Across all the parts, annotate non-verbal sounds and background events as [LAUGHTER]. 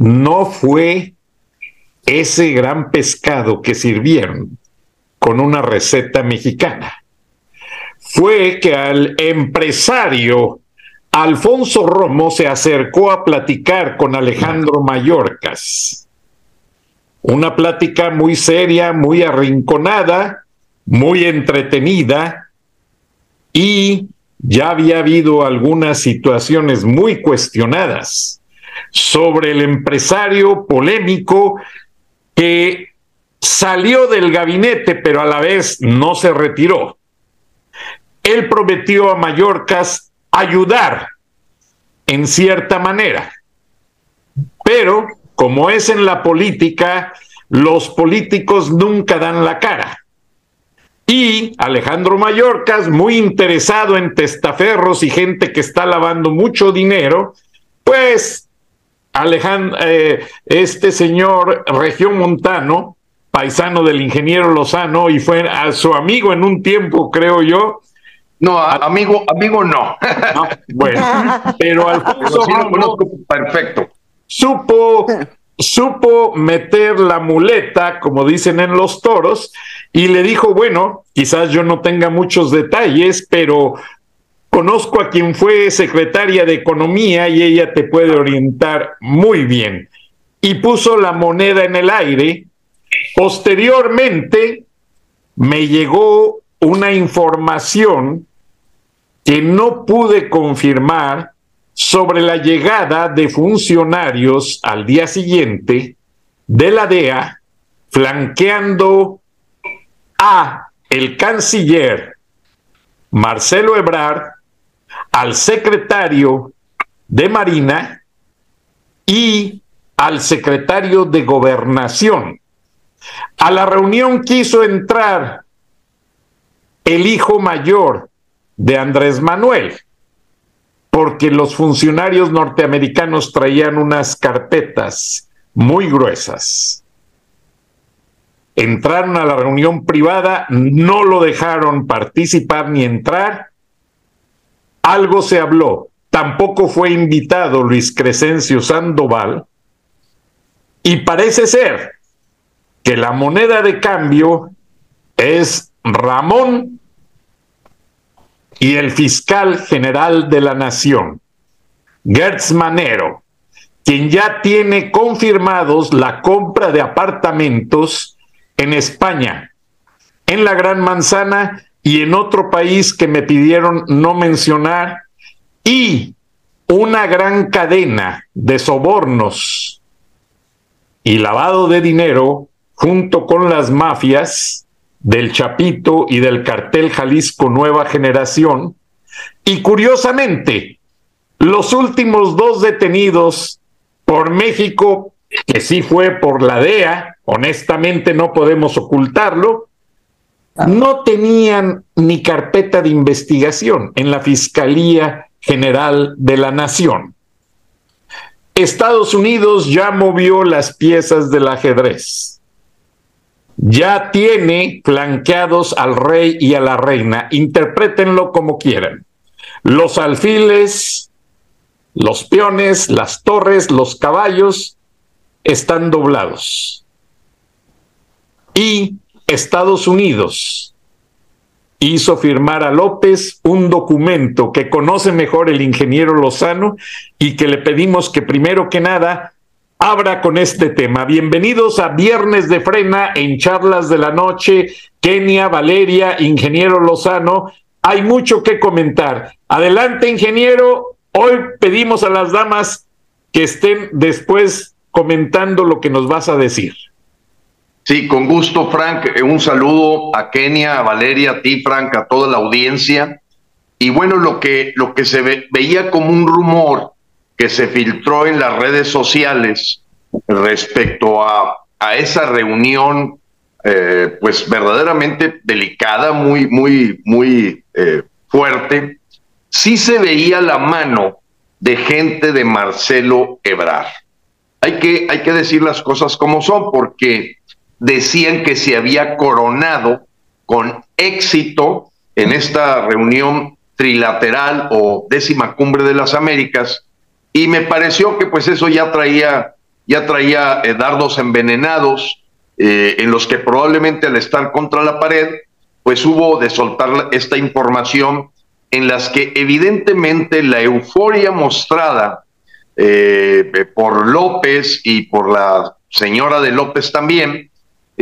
no fue ese gran pescado que sirvieron con una receta mexicana. Fue que al empresario Alfonso Romo se acercó a platicar con Alejandro Mallorcas. Una plática muy seria, muy arrinconada, muy entretenida, y ya había habido algunas situaciones muy cuestionadas sobre el empresario polémico que salió del gabinete, pero a la vez no se retiró. Él prometió a Mallorcas ayudar en cierta manera, pero como es en la política, los políticos nunca dan la cara. Y Alejandro Mallorcas, muy interesado en testaferros y gente que está lavando mucho dinero, pues Alejandro, eh, este señor Región Montano, paisano del ingeniero Lozano y fue a su amigo en un tiempo, creo yo. No, amigo, amigo no. bueno, [LAUGHS] pero Alfonso perfecto. Supo supo meter la muleta, como dicen en los toros, y le dijo, bueno, quizás yo no tenga muchos detalles, pero conozco a quien fue secretaria de Economía y ella te puede orientar muy bien. Y puso la moneda en el aire. Posteriormente me llegó una información que no pude confirmar, sobre la llegada de funcionarios al día siguiente de la DEA flanqueando a el canciller Marcelo Ebrard, al secretario de Marina y al secretario de Gobernación. A la reunión quiso entrar el hijo mayor de Andrés Manuel, porque los funcionarios norteamericanos traían unas carpetas muy gruesas. Entraron a la reunión privada, no lo dejaron participar ni entrar. Algo se habló. Tampoco fue invitado Luis Crescencio Sandoval. Y parece ser que la moneda de cambio es Ramón y el fiscal general de la Nación, Gertz Manero, quien ya tiene confirmados la compra de apartamentos en España, en la Gran Manzana y en otro país que me pidieron no mencionar, y una gran cadena de sobornos y lavado de dinero junto con las mafias del Chapito y del cartel Jalisco Nueva Generación. Y curiosamente, los últimos dos detenidos por México, que sí fue por la DEA, honestamente no podemos ocultarlo, no tenían ni carpeta de investigación en la Fiscalía General de la Nación. Estados Unidos ya movió las piezas del ajedrez ya tiene flanqueados al rey y a la reina, interprétenlo como quieran. Los alfiles, los peones, las torres, los caballos están doblados. Y Estados Unidos hizo firmar a López un documento que conoce mejor el ingeniero Lozano y que le pedimos que primero que nada abra con este tema. Bienvenidos a Viernes de Frena en Charlas de la Noche. Kenia, Valeria, Ingeniero Lozano. Hay mucho que comentar. Adelante, ingeniero. Hoy pedimos a las damas que estén después comentando lo que nos vas a decir. Sí, con gusto, Frank. Eh, un saludo a Kenia, a Valeria, a ti, Frank, a toda la audiencia. Y bueno, lo que, lo que se veía como un rumor que se filtró en las redes sociales respecto a, a esa reunión, eh, pues verdaderamente delicada, muy, muy, muy eh, fuerte, sí se veía la mano de gente de Marcelo Ebrar. Hay que, hay que decir las cosas como son, porque decían que se había coronado con éxito en esta reunión trilateral o décima cumbre de las Américas. Y me pareció que pues eso ya traía ya traía eh, dardos envenenados eh, en los que probablemente al estar contra la pared pues hubo de soltar esta información en las que evidentemente la euforia mostrada eh, por López y por la señora de López también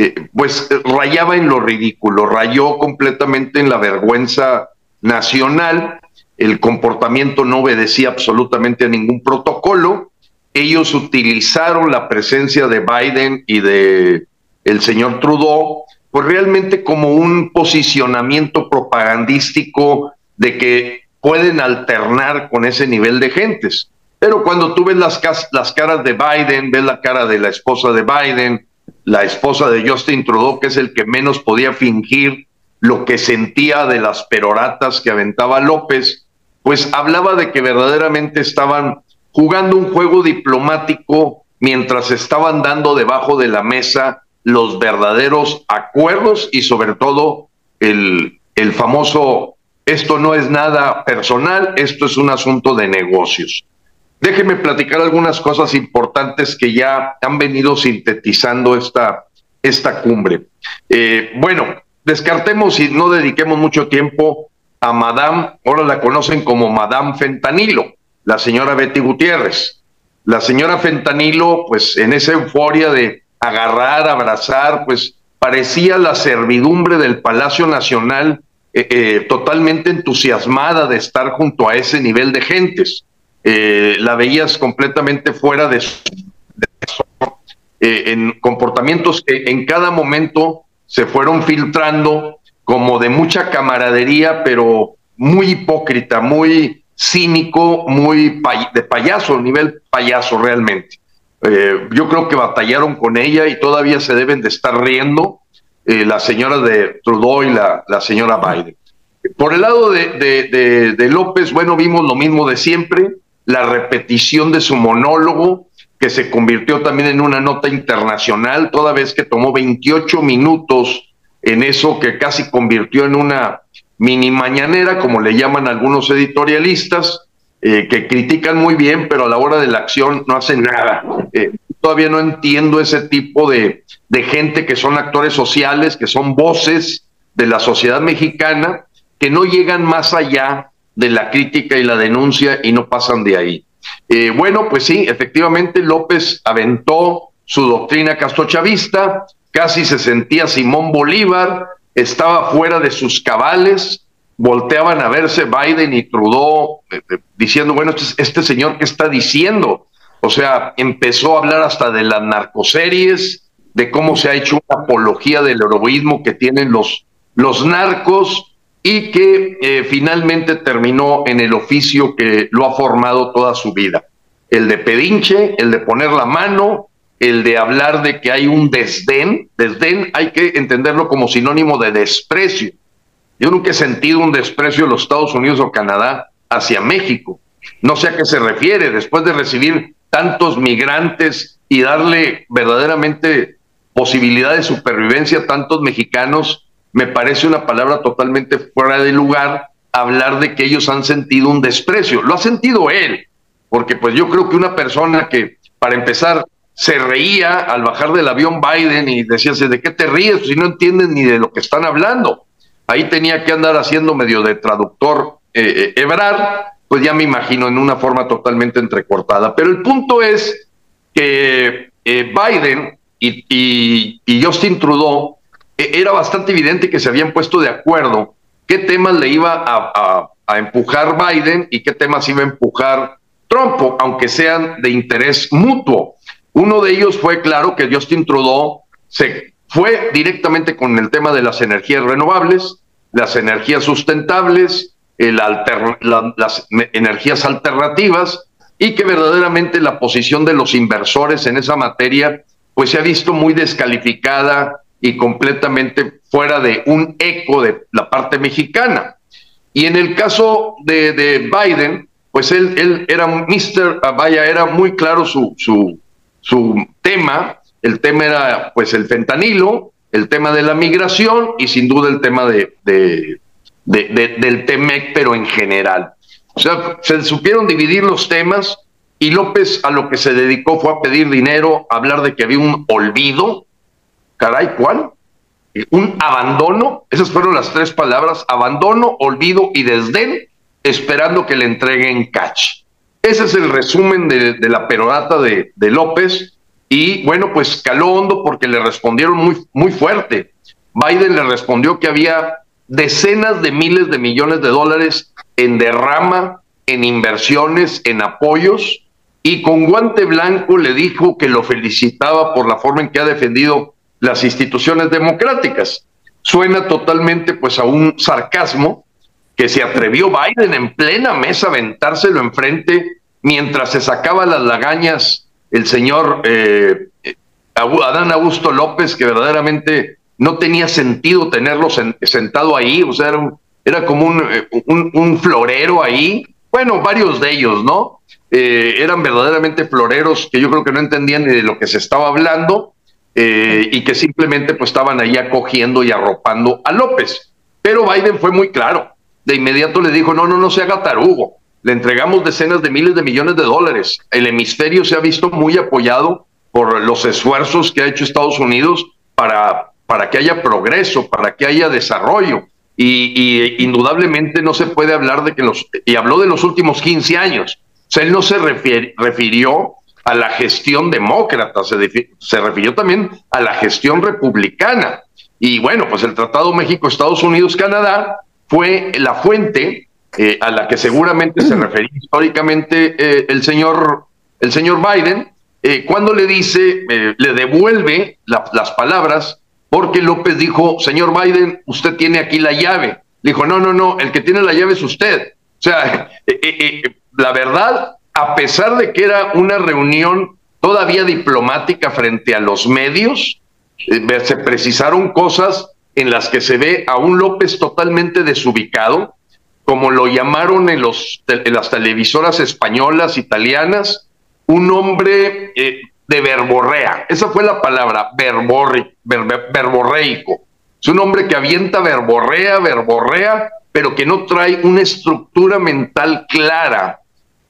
eh, pues rayaba en lo ridículo, rayó completamente en la vergüenza nacional, el comportamiento no obedecía absolutamente a ningún protocolo, ellos utilizaron la presencia de Biden y de el señor Trudeau, pues realmente como un posicionamiento propagandístico de que pueden alternar con ese nivel de gentes. Pero cuando tú ves las, las caras de Biden, ves la cara de la esposa de Biden, la esposa de Justin Trudeau, que es el que menos podía fingir lo que sentía de las peroratas que aventaba López, pues hablaba de que verdaderamente estaban jugando un juego diplomático mientras estaban dando debajo de la mesa los verdaderos acuerdos y sobre todo el, el famoso esto no es nada personal, esto es un asunto de negocios. Déjenme platicar algunas cosas importantes que ya han venido sintetizando esta, esta cumbre. Eh, bueno, descartemos y no dediquemos mucho tiempo a Madame, ahora la conocen como Madame Fentanilo, la señora Betty Gutiérrez. La señora Fentanilo, pues en esa euforia de agarrar, abrazar, pues parecía la servidumbre del Palacio Nacional eh, eh, totalmente entusiasmada de estar junto a ese nivel de gentes. Eh, la veías completamente fuera de, su, eh, en comportamientos que en cada momento se fueron filtrando como de mucha camaradería, pero muy hipócrita, muy cínico, muy de payaso, nivel payaso realmente. Eh, yo creo que batallaron con ella y todavía se deben de estar riendo la señora de Trudeau y la, la señora Biden. Por el lado de, de López, bueno, vimos lo mismo de siempre, la repetición de su monólogo, que se convirtió también en una nota internacional, toda vez que tomó 28 minutos en eso que casi convirtió en una mini mañanera, como le llaman algunos editorialistas, eh, que critican muy bien, pero a la hora de la acción no hacen nada. Eh, todavía no entiendo ese tipo de, de gente que son actores sociales, que son voces de la sociedad mexicana, que no llegan más allá de la crítica y la denuncia y no pasan de ahí. Eh, bueno, pues sí, efectivamente López aventó su doctrina castrochavista, casi se sentía Simón Bolívar, estaba fuera de sus cabales, volteaban a verse Biden y Trudeau eh, eh, diciendo, bueno, este, este, señor qué está diciendo. O sea, empezó a hablar hasta de las narcoseries, de cómo se ha hecho una apología del heroísmo que tienen los, los narcos, y que eh, finalmente terminó en el oficio que lo ha formado toda su vida. El de pedinche, el de poner la mano, el de hablar de que hay un desdén. Desdén hay que entenderlo como sinónimo de desprecio. Yo nunca he sentido un desprecio de los Estados Unidos o Canadá hacia México. No sé a qué se refiere, después de recibir tantos migrantes y darle verdaderamente posibilidad de supervivencia a tantos mexicanos, me parece una palabra totalmente fuera de lugar hablar de que ellos han sentido un desprecio. Lo ha sentido él, porque pues yo creo que una persona que, para empezar, se reía al bajar del avión Biden y decía, ¿de qué te ríes si no entienden ni de lo que están hablando? Ahí tenía que andar haciendo medio de traductor eh, eh pues ya me imagino en una forma totalmente entrecortada. Pero el punto es que eh, Biden y, Justin Trudeau era bastante evidente que se habían puesto de acuerdo qué temas le iba a, a empujar Biden y qué temas iba a empujar Trump, aunque sean de interés mutuo. Uno de ellos fue claro que Justin Trudeau se fue directamente con el tema de las energías renovables, las energías sustentables, las energías alternativas y que verdaderamente la posición de los inversores en esa materia pues se ha visto muy descalificada y completamente fuera de un eco de la parte mexicana. Y en el caso de, de Biden, pues él, él era Mr. Vaya, era muy claro su, su, su tema. El tema era pues el fentanilo, el tema de la migración y sin duda el tema de, de, del TEMEC, pero en general. O sea, se supieron dividir los temas y López a lo que se dedicó fue a pedir dinero, a hablar de que había un olvido. Caray, ¿cuál? Un abandono. Esas fueron las tres palabras, abandono, olvido y desdén, esperando que le entreguen catch. Ese es el resumen de, la perorata de, de, López. Y bueno, pues caló hondo porque le respondieron muy, muy fuerte. Biden le respondió que había decenas de miles de millones de dólares en derrama, en inversiones, en apoyos, y con guante blanco le dijo que lo felicitaba por la forma en que ha defendido las instituciones democráticas. Suena totalmente pues a un sarcasmo que se atrevió Biden en plena mesa a aventárselo enfrente mientras se sacaba las lagañas el señor eh, Adán Augusto López, que verdaderamente no tenía sentido tenerlo sentado ahí, o sea, era, como eh, un, un, florero ahí. Bueno, varios de ellos, ¿no? Eh, eran verdaderamente floreros que yo creo que no entendían ni de lo que se estaba hablando eh, y que simplemente pues estaban ahí acogiendo y arropando a López. Pero Biden fue muy claro. De inmediato le dijo, no, no, no se haga tarugo. Le entregamos decenas de miles de millones de dólares. El hemisferio se ha visto muy apoyado por los esfuerzos que ha hecho Estados Unidos para para que haya progreso, para que haya desarrollo. Y, indudablemente no se puede hablar de que los, y habló de los últimos 15 años. O sea, él no se refirió a la gestión demócrata, se, se refirió también a la gestión republicana. Y bueno, pues el Tratado México-Estados Unidos-Canadá fue la fuente eh, a la que seguramente se [CLEARS THROAT] refería históricamente eh, el, señor, el señor Biden, eh, cuando le dice, le devuelve las palabras porque López dijo, señor Biden, usted tiene aquí la llave. Le dijo, no, no, no, el que tiene la llave es usted. O sea, [LAUGHS] la verdad, a pesar de que era una reunión todavía diplomática frente a los medios, se precisaron cosas en las que se ve a un López totalmente desubicado, como lo llamaron en, los, en las televisoras españolas, italianas, un hombre de verborrea. Esa fue la palabra, verborre, verborreico. Es un hombre que avienta verborrea, verborrea, pero que no trae una estructura mental clara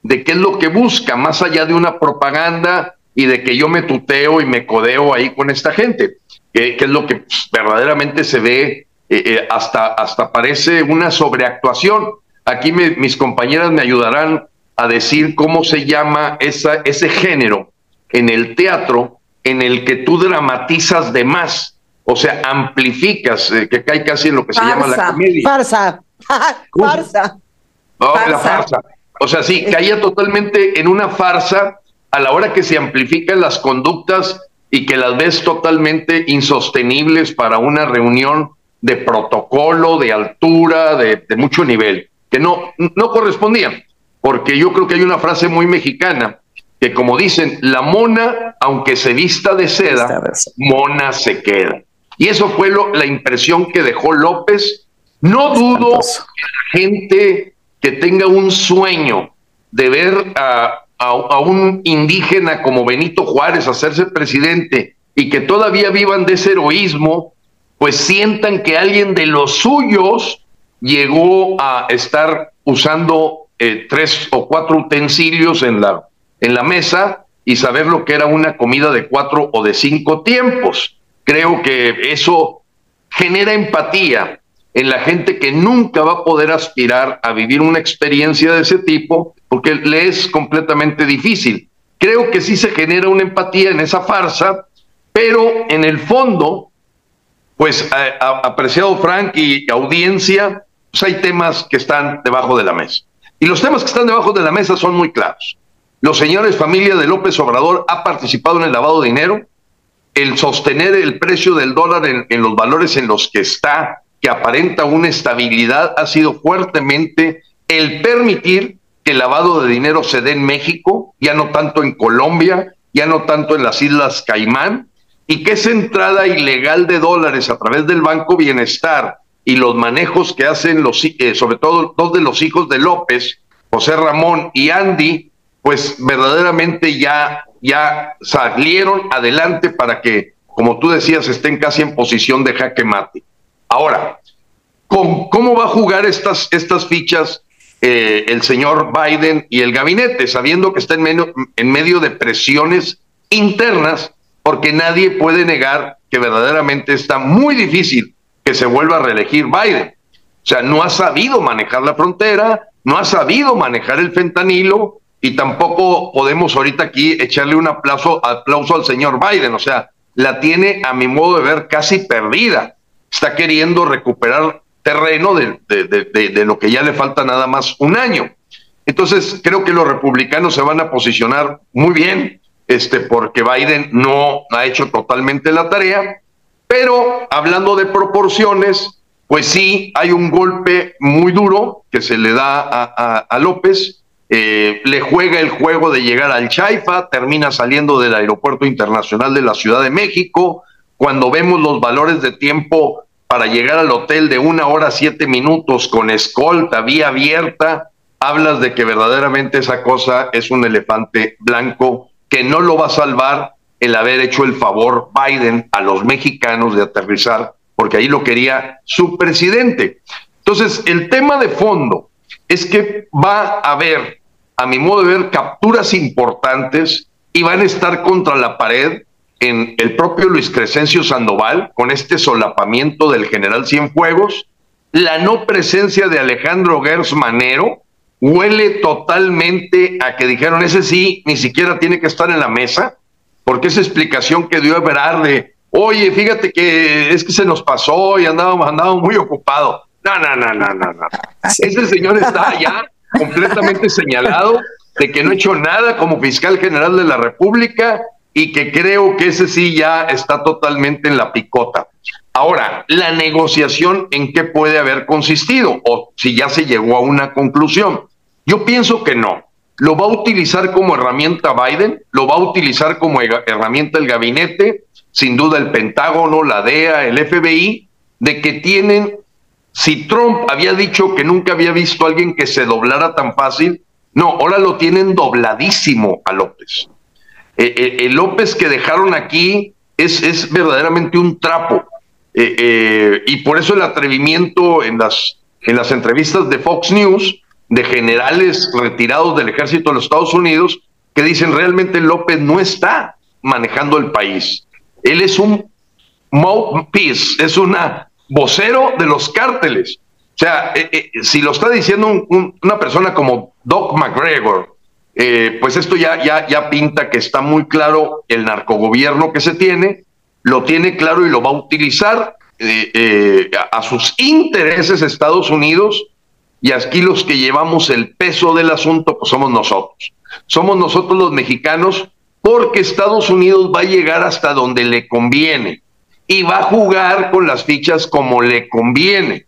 de qué es lo que busca, más allá de una propaganda y de que yo me tuteo y me codeo ahí con esta gente, que, es lo que pues, verdaderamente se ve, eh, eh, hasta, hasta parece una sobreactuación. Aquí mis compañeras me ayudarán a decir cómo se llama esa, ese género en el teatro en el que tú dramatizas de más, o sea, amplificas, eh, que cae casi en lo que se llama la comedia. Farsa, [LAUGHS] farsa. Oh, la farsa. O sea, sí, caía totalmente en una farsa a la hora que se amplifican las conductas y que las ves totalmente insostenibles para una reunión de protocolo, de altura, de, de mucho nivel, que no, no correspondían. Porque yo creo que hay una frase muy mexicana que como dicen, la mona, aunque se vista de seda, mona se queda. Y eso fue lo, la impresión que dejó López. No dudo que la gente que tenga un sueño de ver a, un indígena como Benito Juárez hacerse presidente y que todavía vivan de ese heroísmo, pues sientan que alguien de los suyos llegó a estar usando eh, tres o cuatro utensilios en la en la mesa y saber lo que era una comida de cuatro o de cinco tiempos. Creo que eso genera empatía en la gente que nunca va a poder aspirar a vivir una experiencia de ese tipo porque le es completamente difícil. creo que sí se genera una empatía en esa farsa, pero en el fondo, pues apreciado Frank y audiencia, pues hay temas que están debajo de la mesa. Y los temas que están debajo de la mesa son muy claros. Los señores familia de López Obrador ha participado en el lavado de dinero, el sostener el precio del dólar en los valores en los que está, que aparenta una estabilidad, ha sido fuertemente el permitir que el lavado de dinero se dé en México, ya no tanto en Colombia, ya no tanto en las Islas Caimán, y que esa entrada ilegal de dólares a través del Banco Bienestar y los manejos que hacen los, eh, sobre todo dos de los hijos de López, José Ramón y Andy, pues verdaderamente ya, ya salieron adelante para que, como tú decías, estén casi en posición de jaque mate. Ahora, ¿cómo va a jugar estas, estas fichas eh, el señor Biden y el gabinete, sabiendo que está en medio, en medio de presiones internas, porque nadie puede negar que verdaderamente está muy difícil que se vuelva a reelegir Biden. O sea, no ha sabido manejar la frontera, no ha sabido manejar el fentanilo y tampoco podemos ahorita aquí echarle un aplauso, aplauso al señor Biden. O sea, la tiene a mi modo de ver casi perdida. Está queriendo recuperar terreno de, de, lo que ya le falta nada más un año. Entonces, creo que los republicanos se van a posicionar muy bien, este, porque Biden no ha hecho totalmente la tarea, pero hablando de proporciones, pues sí, hay un golpe muy duro que se le da a, a, López, eh, le juega el juego de llegar al Chaifa, termina saliendo del Aeropuerto Internacional de la Ciudad de México, cuando vemos los valores de tiempo para llegar al hotel de una hora siete minutos con escolta, vía abierta, hablas de que verdaderamente esa cosa es un elefante blanco que no lo va a salvar el haber hecho el favor Biden a los mexicanos de aterrizar, porque ahí lo quería su presidente. Entonces, el tema de fondo es que va a haber, a mi modo de ver, capturas importantes y van a estar contra la pared en el propio Luis Crescencio Sandoval, con este solapamiento del general Cienfuegos, la no presencia de Alejandro Gers Manero huele totalmente a que dijeron, ese sí, ni siquiera tiene que estar en la mesa, porque esa explicación que dio Ebrard de, oye, fíjate que es que se nos pasó y andábamos, andábamos muy ocupados. No, no, no, no, no, no. Ese señor está ya completamente señalado de que no ha hecho nada como fiscal general de la República y que creo que ese sí ya está totalmente en la picota. Ahora, la negociación en qué puede haber consistido o si ya se llegó a una conclusión. Yo pienso que no. Lo va a utilizar como herramienta Biden, lo va a utilizar como herramienta el gabinete, sin duda el Pentágono, la DEA, el FBI, de que tienen, si Trump había dicho que nunca había visto a alguien que se doblara tan fácil, no, ahora lo tienen dobladísimo a López. Eh, eh, el López que dejaron aquí es, es verdaderamente un trapo. Eh, y por eso el atrevimiento en las, en las entrevistas de Fox News de generales retirados del ejército de los Estados Unidos que dicen realmente López no está manejando el país. Él es un mouthpiece, es una vocero de los cárteles. O sea, si lo está diciendo una persona como Doc McGregor, eh, pues esto ya, ya, ya pinta que está muy claro el narcogobierno que se tiene, lo tiene claro y lo va a utilizar eh, eh, a, sus intereses Estados Unidos y aquí los que llevamos el peso del asunto pues somos nosotros. Somos nosotros los mexicanos porque Estados Unidos va a llegar hasta donde le conviene y va a jugar con las fichas como le conviene.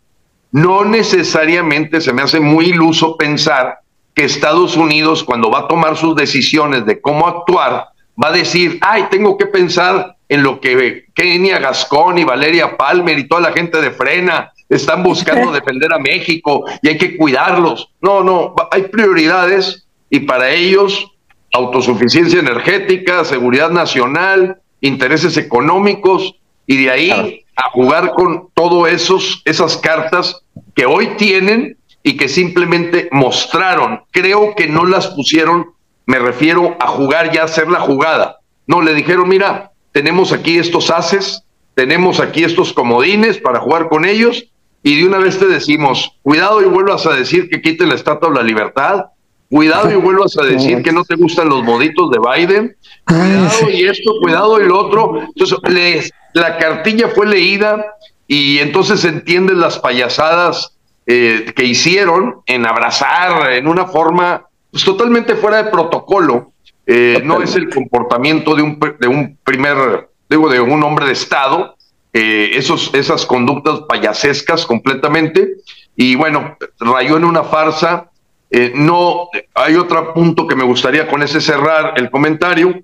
No necesariamente se me hace muy iluso pensar que Estados Unidos, cuando va a tomar sus decisiones de cómo actuar, va a decir, ay, tengo que pensar en lo que Kenia Gascón y Valeria Palmer y toda la gente de Frena están buscando [LAUGHS] defender a México y hay que cuidarlos. No, no, hay prioridades y para ellos autosuficiencia energética, seguridad nacional, intereses económicos y de ahí a jugar con todas esos esas cartas que hoy tienen y que simplemente mostraron, creo que no las pusieron, me refiero a jugar ya, hacer la jugada. No, le dijeron, mira, tenemos aquí estos haces, tenemos aquí estos comodines para jugar con ellos y de una vez te decimos, cuidado y vuelvas a decir que quiten la estatua de la libertad cuidado y vuelvas a decir que no te gustan los moditos de Biden, cuidado y esto, cuidado y lo otro. Entonces, la cartilla fue leída y entonces entienden las payasadas eh, que hicieron en abrazar en una forma pues, totalmente fuera de protocolo. Eh, no es el comportamiento de un, de un primer, digo, de un hombre de Estado, eh, esos, esas conductas payasescas completamente. Y bueno, rayó en una farsa. Eh, no, hay otro punto que me gustaría con ese cerrar el comentario,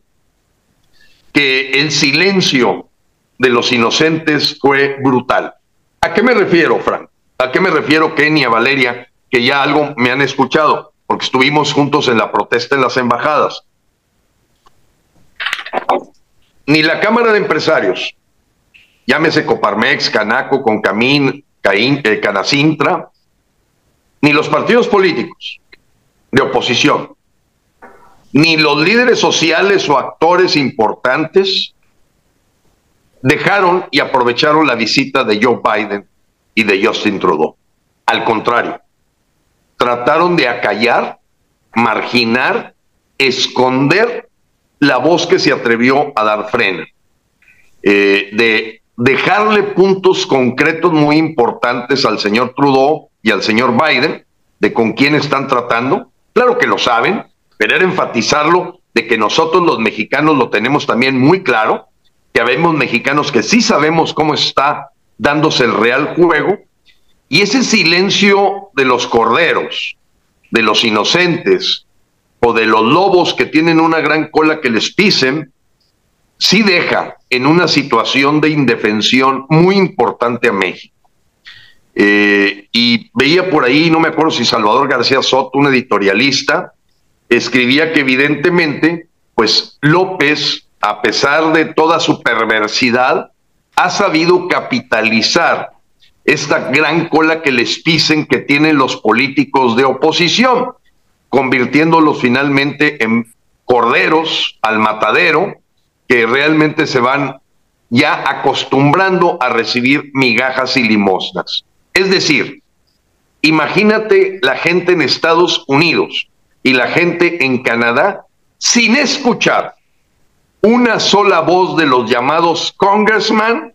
que el silencio de los inocentes fue brutal. ¿A qué me refiero, Frank? ¿A qué me refiero, Kenia, Valeria, que ya algo me han escuchado? Porque estuvimos juntos en la protesta en las embajadas. Ni la Cámara de Empresarios, llámese Coparmex, Canaco, Concamín, Caín, eh, Canacintra, ni los partidos políticos de oposición, ni los líderes sociales o actores importantes dejaron y aprovecharon la visita de Joe Biden y de Justin Trudeau. Al contrario, trataron de acallar, marginar, esconder la voz que se atrevió a dar frena, eh, de dejarle puntos concretos muy importantes al señor Trudeau y al señor Biden de con quién están tratando. Claro que lo saben, pero era enfatizarlo de que nosotros los mexicanos lo tenemos también muy claro, que habemos mexicanos que sí sabemos cómo está dándose el real juego, y ese silencio de los corderos, de los inocentes o de los lobos que tienen una gran cola que les pisen, sí deja en una situación de indefensión muy importante a México. Eh, y veía por ahí, no me acuerdo si Salvador García Soto, un editorialista, escribía que evidentemente, pues López, a pesar de toda su perversidad, ha sabido capitalizar esta gran cola que les pisen que tienen los políticos de oposición, convirtiéndolos finalmente en corderos al matadero que realmente se van ya acostumbrando a recibir migajas y limosnas. Es decir, imagínate la gente en Estados Unidos y la gente en Canadá sin escuchar una sola voz de los llamados congressman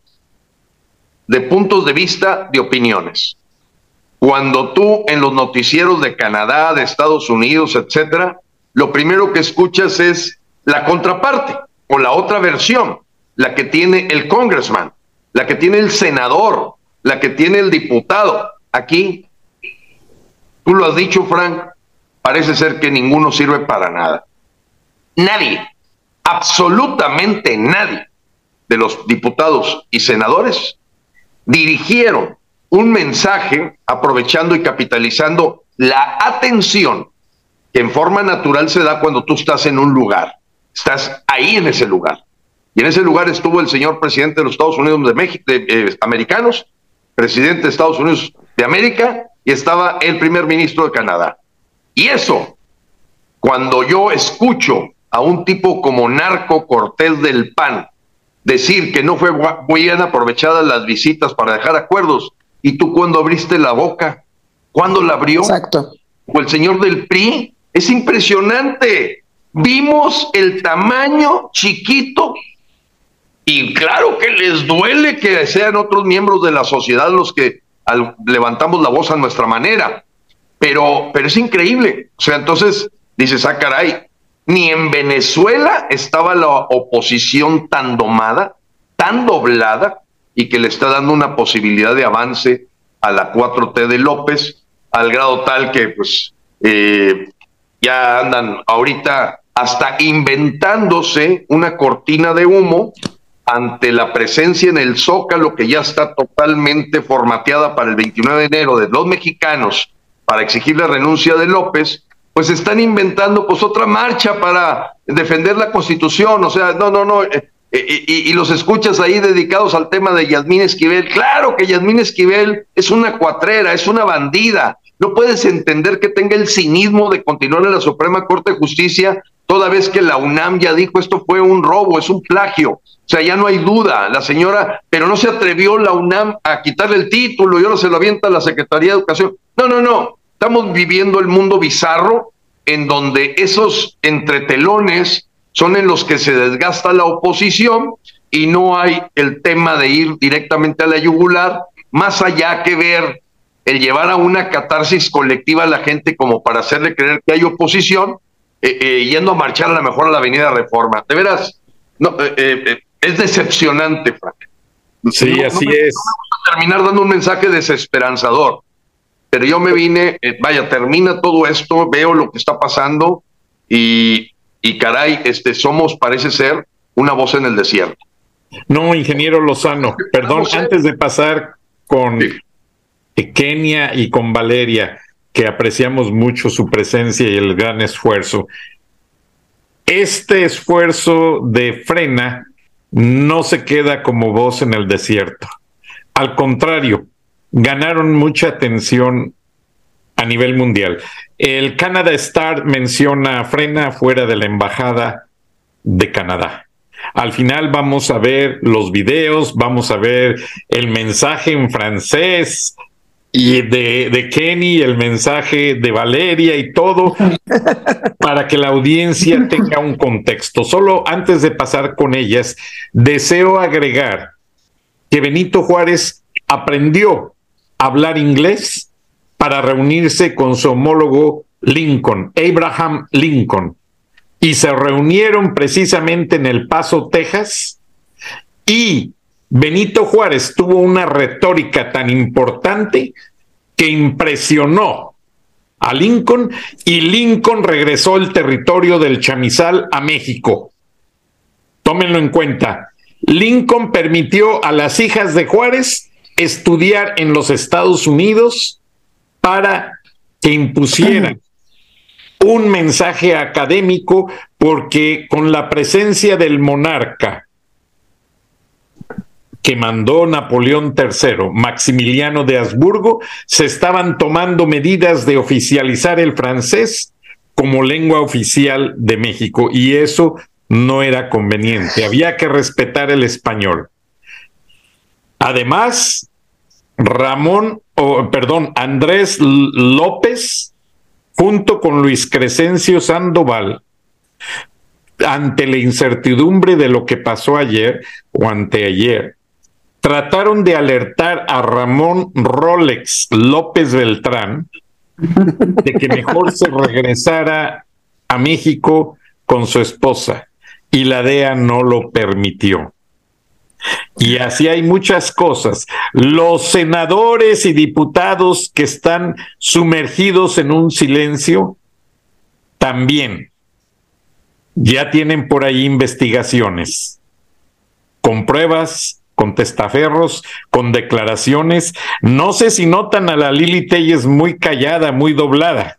de puntos de vista, de opiniones. Cuando tú en los noticieros de Canadá, de Estados Unidos, etcétera, lo primero que escuchas es la contraparte o la otra versión, la que tiene el congressman, la que tiene el senador, la que tiene el diputado. Aquí, tú lo has dicho, Frank, parece ser que ninguno sirve para nada. Nadie, absolutamente nadie de los diputados y senadores dirigieron un mensaje aprovechando y capitalizando la atención que en forma natural se da cuando tú estás en un lugar. Estás ahí en ese lugar. Y en ese lugar estuvo el señor presidente de los Estados Unidos de México, eh, americanos, presidente de Estados Unidos de América, y estaba el primer ministro de Canadá. Y eso, cuando yo escucho a un tipo como Narco Cortés del PAN decir que no fue bien aprovechada las visitas para dejar acuerdos, y tú cuando abriste la boca, ¿cuándo la abrió? Exacto. O el señor del PRI, es impresionante vimos el tamaño chiquito y claro que les duele que sean otros miembros de la sociedad los que levantamos la voz a nuestra manera, pero, pero es increíble. O sea, entonces dices, ah, caray, ni en Venezuela estaba la oposición tan domada, tan doblada, y que le está dando una posibilidad de avance a la 4T de López, al grado tal que pues eh, ya andan ahorita hasta inventándose una cortina de humo ante la presencia en el Zócalo que ya está totalmente formateada para el 29 de enero de los mexicanos para exigir la renuncia de López, pues están inventando pues otra marcha para defender la Constitución, o sea, no, no, no, eh, eh, y, y, los escuchas ahí dedicados al tema de Yasmín Esquivel, claro que Yasmín Esquivel es una cuatrera, es una bandida, no puedes entender que tenga el cinismo de continuar en la Suprema Corte de Justicia toda vez que la UNAM ya dijo esto fue un robo, es un plagio. O sea, ya no hay duda, la señora, pero no se atrevió la UNAM a quitarle el título y ahora se lo avienta la Secretaría de Educación. No, no, no, estamos viviendo el mundo bizarro en donde esos entretelones son en los que se desgasta la oposición y no hay el tema de ir directamente a la yugular, más allá que ver el llevar a una catarsis colectiva a la gente como para hacerle creer que hay oposición, eh, eh, yendo a marchar a lo mejor a la Avenida Reforma. De veras, no, eh, es decepcionante, Frank. Sí, así es. a terminar dando un mensaje desesperanzador, pero yo me vine, vaya, termina todo esto, veo lo que está pasando y, y caray, este, somos, parece ser, una voz en el desierto. No, ingeniero Lozano, perdón, antes de pasar con Kenia y con Valeria, que apreciamos mucho su presencia y el gran esfuerzo. Este esfuerzo de frena no se queda como voz en el desierto. Al contrario, ganaron mucha atención a nivel mundial. El Canada Star menciona a Frena fuera de la embajada de Canadá. Al final vamos a ver los videos, vamos a ver el mensaje en francés, y de, de, Kenny, el mensaje de Valeria y todo, [LAUGHS] para que la audiencia tenga un contexto. Solo antes de pasar con ellas, deseo agregar que Benito Juárez aprendió hablar inglés para reunirse con su homólogo Lincoln, Abraham Lincoln, y se reunieron precisamente en El Paso, Texas, y Benito Juárez tuvo una retórica tan importante que impresionó a Lincoln y Lincoln regresó el territorio del chamizal a México. Tómenlo en cuenta. Lincoln permitió a las hijas de Juárez estudiar en los Estados Unidos para que impusieran un mensaje académico porque con la presencia del monarca que mandó Napoleón III, Maximiliano de Habsburgo, se estaban tomando medidas de oficializar el francés como lengua oficial de México y eso no era conveniente, había que respetar el español. Además, Ramón, perdón, Andrés López, junto con Luis Crescencio Sandoval, ante la incertidumbre de lo que pasó ayer o anteayer, trataron de alertar a Ramón Rolex López Beltrán de que mejor se regresara a México con su esposa y la DEA no lo permitió. Y así hay muchas cosas. Los senadores y diputados que están sumergidos en un silencio también ya tienen por ahí investigaciones con pruebas con testaferros, con declaraciones. No sé si notan a la Lili Telles muy callada, muy doblada.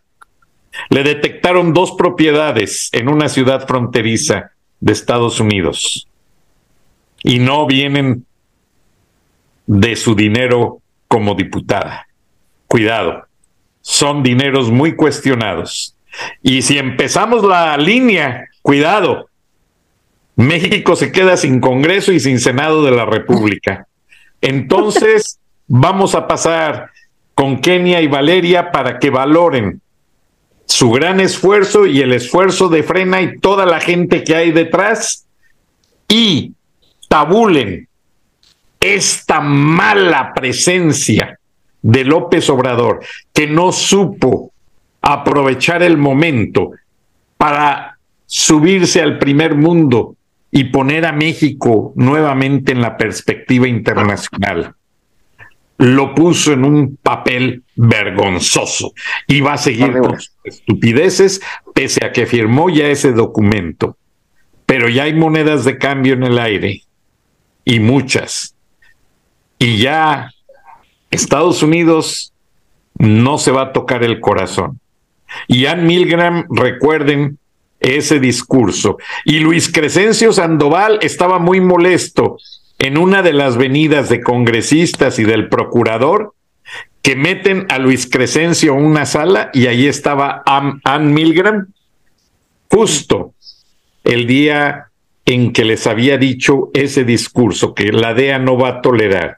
Le detectaron dos propiedades en una ciudad fronteriza de Estados Unidos y no vienen de su dinero como diputada. Cuidado, son dineros muy cuestionados. Y si empezamos la línea, cuidado, México se queda sin Congreso y sin Senado de la República. Entonces, [LAUGHS] vamos a pasar con Kenia y Valeria para que valoren su gran esfuerzo y el esfuerzo de Frena y toda la gente que hay detrás y tabulen esta mala presencia de López Obrador que no supo aprovechar el momento para subirse al primer mundo y poner a México nuevamente en la perspectiva internacional. Lo puso en un papel vergonzoso y va a seguir con sus estupideces pese a que firmó ya ese documento. Pero ya hay monedas de cambio en el aire y muchas. Y ya Estados Unidos no se va a tocar el corazón. Y Ann Milgram, recuerden, ese discurso. Y Luis Crescencio Sandoval estaba muy molesto en una de las venidas de congresistas y del procurador que meten a Luis Crescencio a una sala y ahí estaba Ann Milgram, justo el día en que les había dicho ese discurso que la DEA no va a tolerar,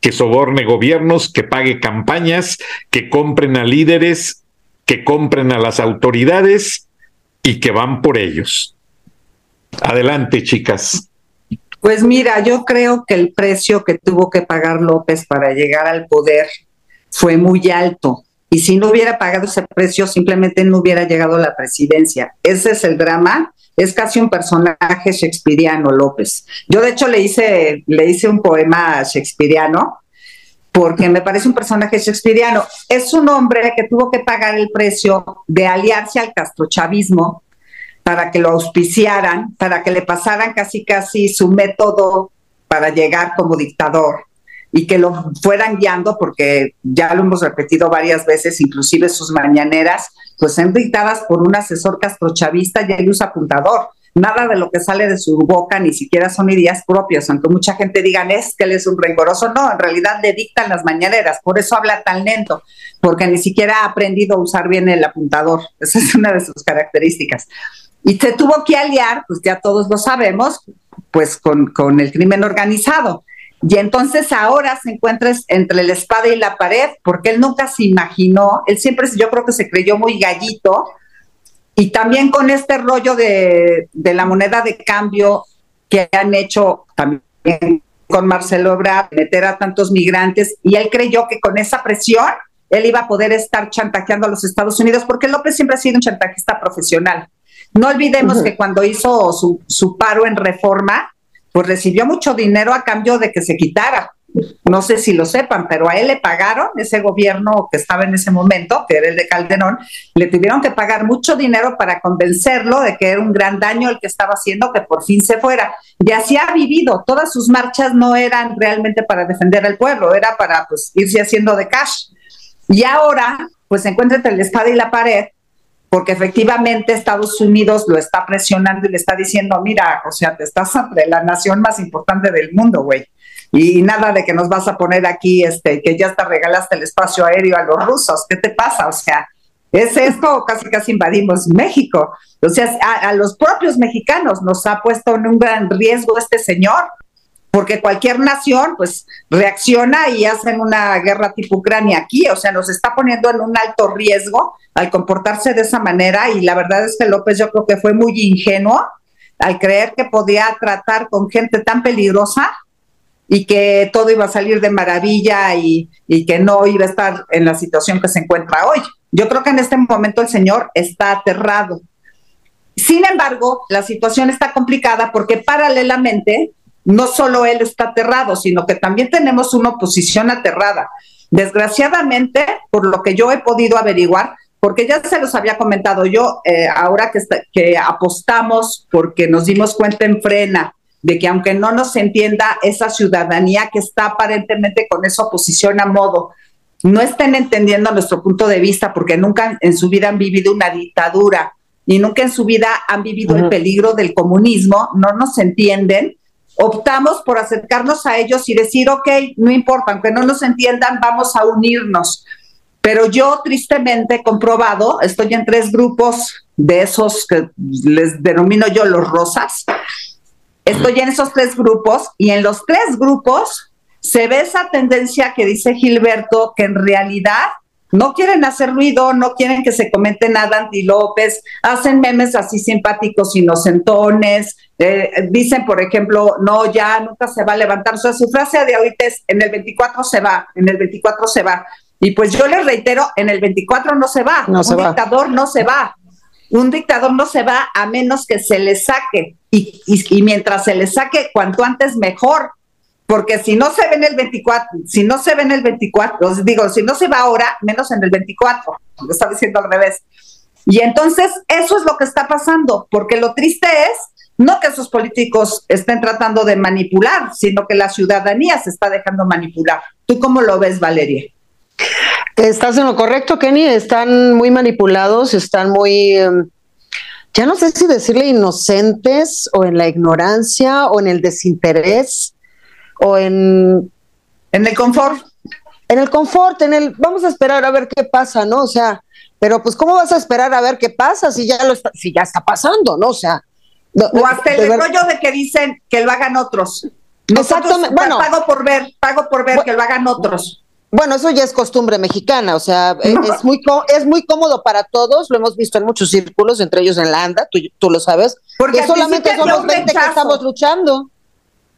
que soborne gobiernos, que pague campañas, que compren a líderes que compren a las autoridades y que van por ellos. Adelante, chicas. Pues mira, yo creo que el precio que tuvo que pagar López para llegar al poder fue muy alto. Y si no hubiera pagado ese precio, simplemente no hubiera llegado a la presidencia. Ese es el drama. Es casi un personaje shakespeariano, López. Yo, de hecho, le hice, le hice un poema shakespeariano porque me parece un personaje shakespeariano. Es un hombre que tuvo que pagar el precio de aliarse al castrochavismo para que lo auspiciaran, para que le pasaran casi casi su método para llegar como dictador y que lo fueran guiando, porque ya lo hemos repetido varias veces, inclusive sus mañaneras, pues son dictadas por un asesor castrochavista y él usa apuntador. Nada de lo que sale de su boca ni siquiera son ideas propias, aunque mucha gente diga es que él es un rencoroso, no, en realidad le dictan las mañaneras, por eso habla tan lento, porque ni siquiera ha aprendido a usar bien el apuntador, [LAUGHS] esa es una de sus características. Y se tuvo que aliar, pues ya todos lo sabemos, pues con, con el crimen organizado. Y entonces ahora se encuentra entre la espada y la pared, porque él nunca se imaginó, él siempre, yo creo que se creyó muy gallito, y también con este rollo de, la moneda de cambio que han hecho también con Marcelo Ebrard, meter a tantos migrantes, y él creyó que con esa presión él iba a poder estar chantajeando a los Estados Unidos, porque López siempre ha sido un chantajista profesional. No olvidemos que cuando hizo su, su paro en reforma, pues recibió mucho dinero a cambio de que se quitara no sé si lo sepan, pero a él le pagaron, ese gobierno que estaba en ese momento, que era el de Calderón, le tuvieron que pagar mucho dinero para convencerlo de que era un gran daño el que estaba haciendo, que por fin se fuera. Y así ha vivido, todas sus marchas no eran realmente para defender al pueblo, era para pues, irse haciendo de cash. Y ahora, pues encuentra entre la espada y la pared, porque efectivamente Estados Unidos lo está presionando y le está diciendo, mira, o sea, te estás [LAUGHS] entre la nación más importante del mundo, güey y nada de que nos vas a poner aquí, este, que ya te regalaste el espacio aéreo a los rusos, ¿qué te pasa? O sea, es esto, casi casi invadimos México. O sea, a, los propios mexicanos nos ha puesto en un gran riesgo este señor, porque cualquier nación pues reacciona y hacen una guerra tipo Ucrania aquí, o sea, nos está poniendo en un alto riesgo al comportarse de esa manera y la verdad es que López yo creo que fue muy ingenuo al creer que podía tratar con gente tan peligrosa y que todo iba a salir de maravilla y, que no iba a estar en la situación que se encuentra hoy. Yo creo que en este momento el señor está aterrado. Sin embargo, la situación está complicada porque paralelamente no solo él está aterrado, sino que también tenemos una oposición aterrada. Desgraciadamente, por lo que yo he podido averiguar, porque ya se los había comentado yo, eh, ahora que, que apostamos porque nos dimos cuenta en frena de que aunque no nos entienda esa ciudadanía que está aparentemente con esa oposición a modo, no estén entendiendo nuestro punto de vista porque nunca en su vida han vivido una dictadura y nunca en su vida han vivido el peligro del comunismo, no nos entienden, optamos por acercarnos a ellos y decir, ok, no importa, aunque no nos entiendan, vamos a unirnos. Pero yo tristemente he comprobado, estoy en tres grupos de esos que les denomino yo los rosas, Estoy en esos tres grupos y en los tres grupos se ve esa tendencia que dice Gilberto, que en realidad no quieren hacer ruido, no quieren que se comente nada anti López, hacen memes así simpáticos, inocentones, eh, dicen, por ejemplo, no, ya nunca se va a levantar. O sea, su frase de ahorita es, en el 24 se va, en el 24 se va. Y pues yo les reitero, en el 24 no se va, no un dictador no se va. Un dictador no se va a menos que se le saque y, mientras se le saque cuanto antes mejor, porque si no se ve en el 24, si no se ve en el 24, digo, si no se va ahora, menos en el 24, lo está diciendo al revés. Y entonces eso es lo que está pasando, porque lo triste es no que esos políticos estén tratando de manipular, sino que la ciudadanía se está dejando manipular. ¿Tú cómo lo ves, Valeria? Estás en lo correcto, Kenny. Están muy manipulados, están muy... Em, ya no sé si decirle inocentes o en la ignorancia o en el desinterés o en... En el confort. En el confort, en el vamos a esperar a ver qué pasa, ¿no? O sea, pero pues ¿cómo vas a esperar a ver qué pasa si ya lo está, si ya está pasando, ¿no? O sea, o hasta el rollo de que dicen que lo hagan otros. Exactamente. Bueno, pago por ver, pago por ver que lo hagan otros. Bueno, eso ya es costumbre mexicana, o sea, e, es, muy es muy cómodo para todos, lo hemos visto en muchos círculos, entre ellos en la ANDA, tú, lo sabes, porque solamente somos 20 que estamos luchando.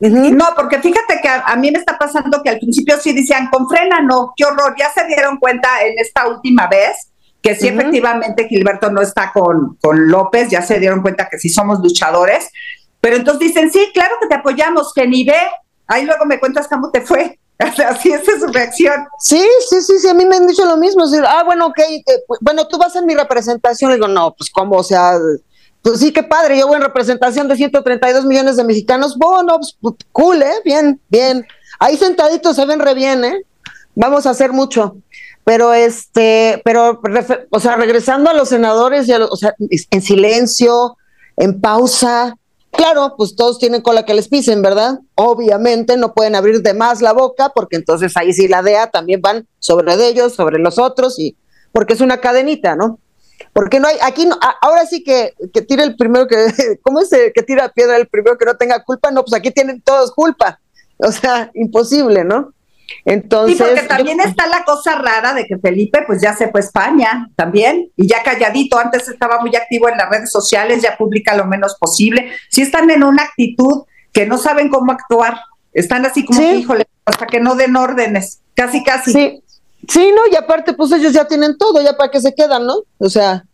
No, porque fíjate que a, mí me está pasando que al principio sí decían, con frena no, qué horror, ya se dieron cuenta en esta última vez que sí efectivamente Gilberto no está con, con López, ya se dieron cuenta que sí somos luchadores, pero entonces dicen, sí, claro que te apoyamos, que ni ve, ahí luego me cuentas cómo te fue. [LAUGHS] Así es su reacción. Sí, sí, sí, sí, a mí me han dicho lo mismo. ah, bueno, ok, eh, bueno, tú vas en mi representación. digo, no, pues cómo, o sea, pues sí, qué padre, yo voy en representación de 132 millones de mexicanos. Bueno, pues, pues, cool, ¿eh? Bien, bien. Ahí sentaditos se ven re bien, ¿eh? Vamos a hacer mucho. Pero este, pero, o sea, regresando a los senadores, y o sea, en silencio, en pausa, Claro, pues todos tienen cola que les pisen, ¿verdad? Obviamente no pueden abrir de más la boca porque entonces ahí sí la DEA también van sobre ellos, sobre los otros y porque es una cadenita, ¿no? Porque no hay, aquí no, ahora sí que, que tira el primero que, [LAUGHS] ¿cómo es que tira piedra el primero que no tenga culpa? No, pues aquí tienen todos culpa. O sea, imposible, ¿no? Entonces, sí, porque también está la cosa rara de que Felipe pues ya se fue a España también y ya calladito, antes estaba muy activo en las redes sociales, ya publica lo menos posible. Sí están en una actitud que no saben cómo actuar, están así como, híjole, hasta que no den órdenes, casi, casi. Sí. Sí, no, y aparte pues ellos ya tienen todo, ya para que se quedan, ¿no? O sea,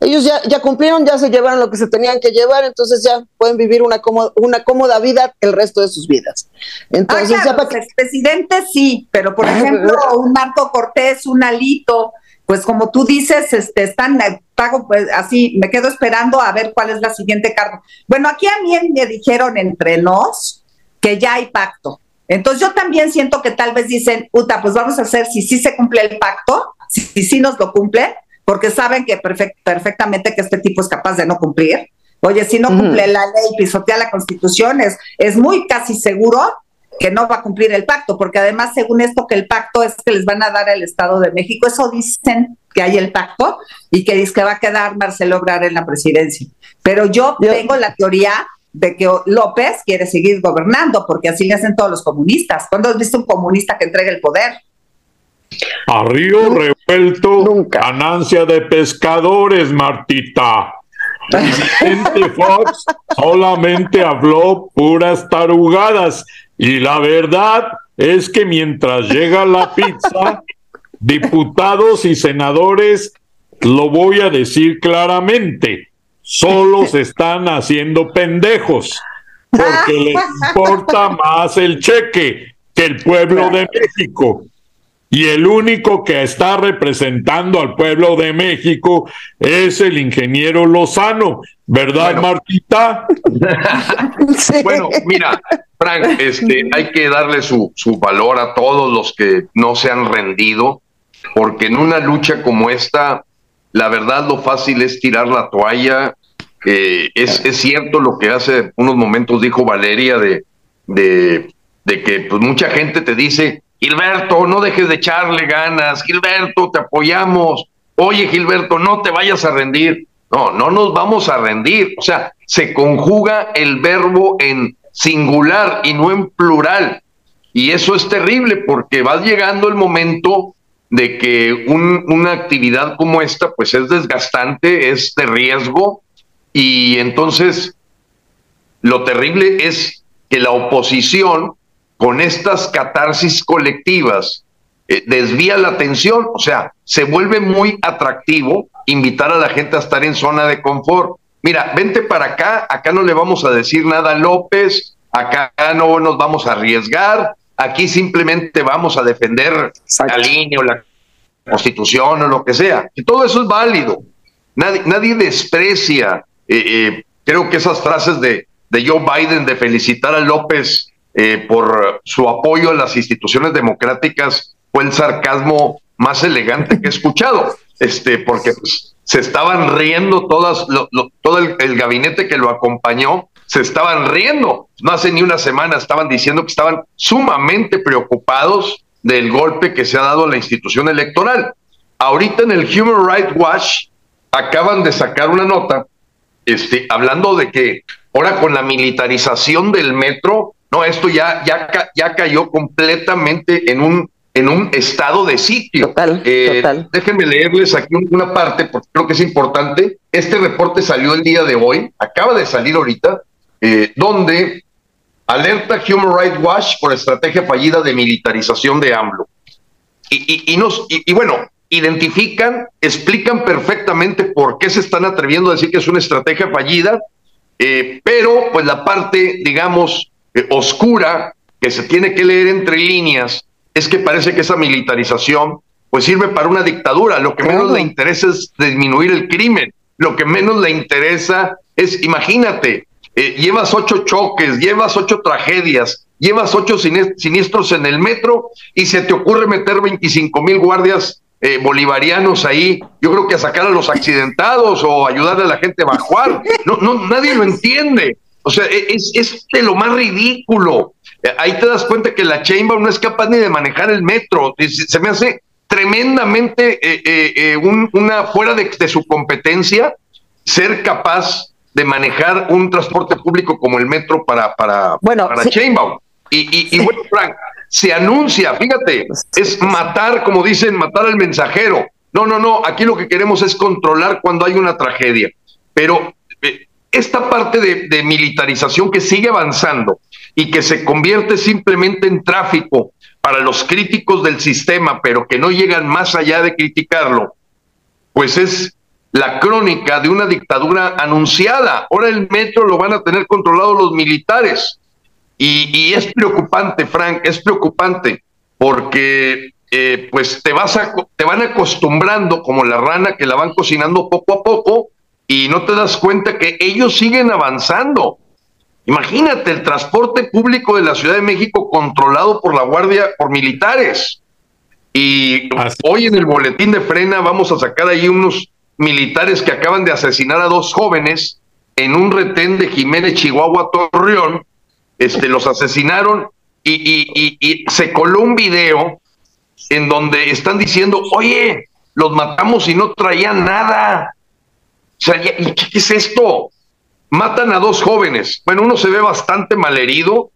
ellos ya, ya cumplieron, ya se llevaron lo que se tenían que llevar, entonces ya pueden vivir una cómoda, una cómoda vida el resto de sus vidas. Entonces, ah, claro, ya presidente sí, pero por [LAUGHS] ejemplo, un Marco Cortés, un Alito, pues como tú dices, este, están, eh, pago pues así, me quedo esperando a ver cuál es la siguiente carta. Bueno, aquí a mí me dijeron entre nos que ya hay pacto. Entonces yo también siento que tal vez dicen, puta, pues vamos a hacer si sí se cumple el pacto, si sí nos lo cumple, porque saben que perfectamente que este tipo es capaz de no cumplir. Oye, si no cumple la ley, pisotea la constitución, es, es muy casi seguro que no va a cumplir el pacto, porque además, según esto, que el pacto es que les van a dar al Estado de México, eso dicen que hay el pacto y que dice que va a quedar Marcelo Obrar en la presidencia. Pero yo, yo tengo la teoría de que López quiere seguir gobernando, porque así le hacen todos los comunistas. ¿Cuándo has visto un comunista que entregue el poder? A río revuelto, ganancia de pescadores, Martita. [LAUGHS] Vicente Fox solamente habló puras tarugadas y la verdad es que mientras llega la pizza, diputados y senadores, lo voy a decir claramente, solo se están haciendo pendejos porque [LAUGHS] les importa más el cheque que el pueblo de México. Y el único que está representando al pueblo de México es el ingeniero Lozano, ¿verdad, Martita? [LAUGHS] Bueno, mira, Frank, este, hay que darle su, su valor a todos los que no se han rendido, porque en una lucha como esta, la verdad lo fácil es tirar la toalla. Eh, es, es cierto lo que hace unos momentos dijo Valeria de, de, de que pues, mucha gente te dice, Gilberto, no dejes de echarle ganas. Gilberto, te apoyamos. Oye, Gilberto, no te vayas a rendir. No, no nos vamos a rendir. O sea, se conjuga el verbo en singular y no en plural. Y eso es terrible porque va llegando el momento de que una actividad como esta pues es desgastante, es de riesgo y entonces lo terrible es que la oposición con estas catarsis colectivas eh, desvía la atención, o sea, se vuelve muy atractivo invitar a la gente a estar en zona de confort. Mira, vente para acá, acá no le vamos a decir nada a López, acá no nos vamos a arriesgar, aquí simplemente vamos a defender la línea o la constitución o lo que sea. Y todo eso es válido. Nadie, nadie desprecia, eh, eh, creo que esas frases de, de Joe Biden de felicitar a López eh, por su apoyo a las instituciones democráticas fue el sarcasmo más elegante que he escuchado, este, porque pues, se estaban riendo todas, todo el, gabinete que lo acompañó, se estaban riendo. No hace ni una semana estaban diciendo que estaban sumamente preocupados del golpe que se ha dado a la institución electoral. Ahorita en el Human Rights Watch acaban de sacar una nota este, hablando de que ahora con la militarización del metro, no, esto ya, ya, ya cayó completamente en un, en un estado de sitio. Total, Eh, total. Déjenme leerles aquí una parte porque creo que es importante. Este reporte salió el día de hoy, acaba de salir ahorita, eh, donde alerta Human Rights Watch por estrategia fallida de militarización de AMLO. Y, y- y nos, y, y bueno, identifican, explican perfectamente por qué se están atreviendo a decir que es una estrategia fallida, eh, pero pues la parte, digamos, eh, oscura que se tiene que leer entre líneas es que parece que esa militarización pues sirve para una dictadura. Lo que menos le interesa es disminuir el crimen. Lo que menos le interesa es, imagínate, eh, llevas ocho choques, llevas ocho tragedias, llevas ocho siniestros en el metro y se te ocurre meter 25 mil guardias eh, bolivarianos ahí, yo creo que a sacar a los accidentados o ayudarle a la gente a evacuar. No, no, nadie lo entiende. O sea, e- es, de lo más ridículo. Eh, Ahí te das cuenta que la Chainbaum no es capaz ni de manejar el metro. Se me hace tremendamente un- una fuera de su competencia ser capaz de manejar un transporte público como el metro para, para, Bueno, para sí. Y, y, y bueno, Frank, se anuncia, fíjate, es matar, como dicen, matar al mensajero. No, no, no, aquí lo que queremos es controlar cuando hay una tragedia. Pero eh, esta parte de, de militarización que sigue avanzando y que se convierte simplemente en tráfico para los críticos del sistema, pero que no llegan más allá de criticarlo, pues es la crónica de una dictadura anunciada. Ahora el metro lo van a tener controlado los militares. Y, y es preocupante, Frank, es preocupante, porque eh, pues te, vas a, te van acostumbrando como la rana que la van cocinando poco a poco y no te das cuenta que ellos siguen avanzando. Imagínate el transporte público de la Ciudad de México controlado por la Guardia, por militares. Y Así. hoy en el boletín de frena vamos a sacar ahí unos militares que acaban de asesinar a dos jóvenes en un retén de Jiménez, Chihuahua, Torreón. Este, los asesinaron y, y- y- y se coló un video en donde están diciendo, oye, los matamos y no traían nada. O sea, ¿y qué es esto? Matan a dos jóvenes. Bueno, uno se ve bastante malherido,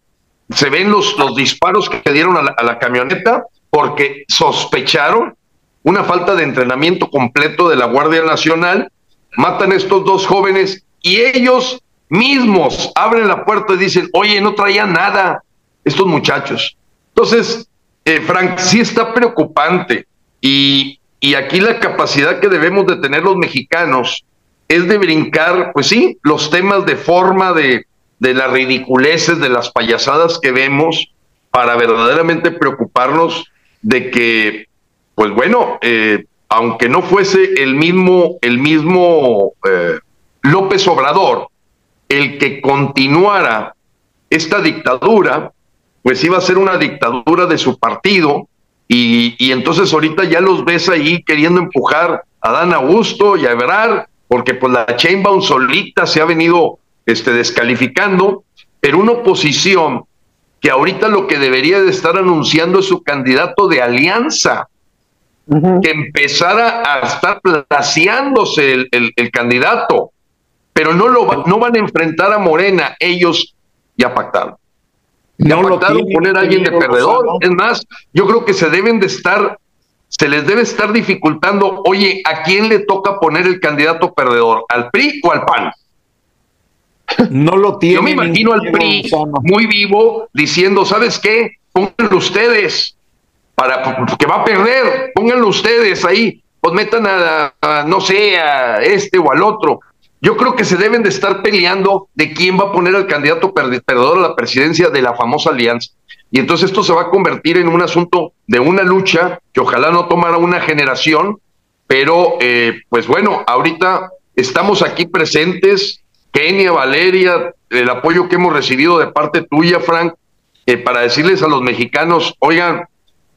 se ven los, los disparos que dieron a la, a la camioneta porque sospecharon una falta de entrenamiento completo de la Guardia Nacional, matan a estos dos jóvenes y ellos mismos abren la puerta y dicen, oye, no traían nada estos muchachos. Entonces, eh, Frank, sí está preocupante y, y aquí la capacidad que debemos de tener los mexicanos es de brincar, pues sí, los temas de forma, de, de las ridiculeces, de las payasadas que vemos, para verdaderamente preocuparnos de que, pues bueno, eh, aunque no fuese el mismo, el mismo eh, López Obrador, el que continuara esta dictadura, pues iba a ser una dictadura de su partido, y, y entonces ahorita ya los ves ahí queriendo empujar a Dan Augusto y a Ebrard, porque pues la Chainbaum solita se ha venido este, descalificando, pero una oposición que ahorita lo que debería de estar anunciando es su candidato de alianza, Que empezara a estar placeándose el, el- el candidato, pero no, lo va- no van a enfrentar a Morena, ellos ya pactaron. Ya No pactaron poner a alguien de perdedor. Es más, yo creo que se deben de estar, se les debe estar dificultando, oye, ¿a quién le toca poner el candidato perdedor? ¿Al PRI o al PAN? No lo tiene. Yo me imagino al PRI muy vivo diciendo, ¿sabes qué? Pónganlo ustedes, para que va a perder, pónganlo ustedes ahí, pues metan a, no sé, a este o al otro. Yo creo que se deben de estar peleando de quién va a poner al candidato perde- perdedor a la presidencia de la famosa alianza. Y entonces esto se va a convertir en un asunto de una lucha que ojalá no tomara una generación, pero eh, pues bueno, ahorita estamos aquí presentes, Kenia, Valeria, el apoyo que hemos recibido de parte tuya, Frank, eh, para decirles a los mexicanos, oigan,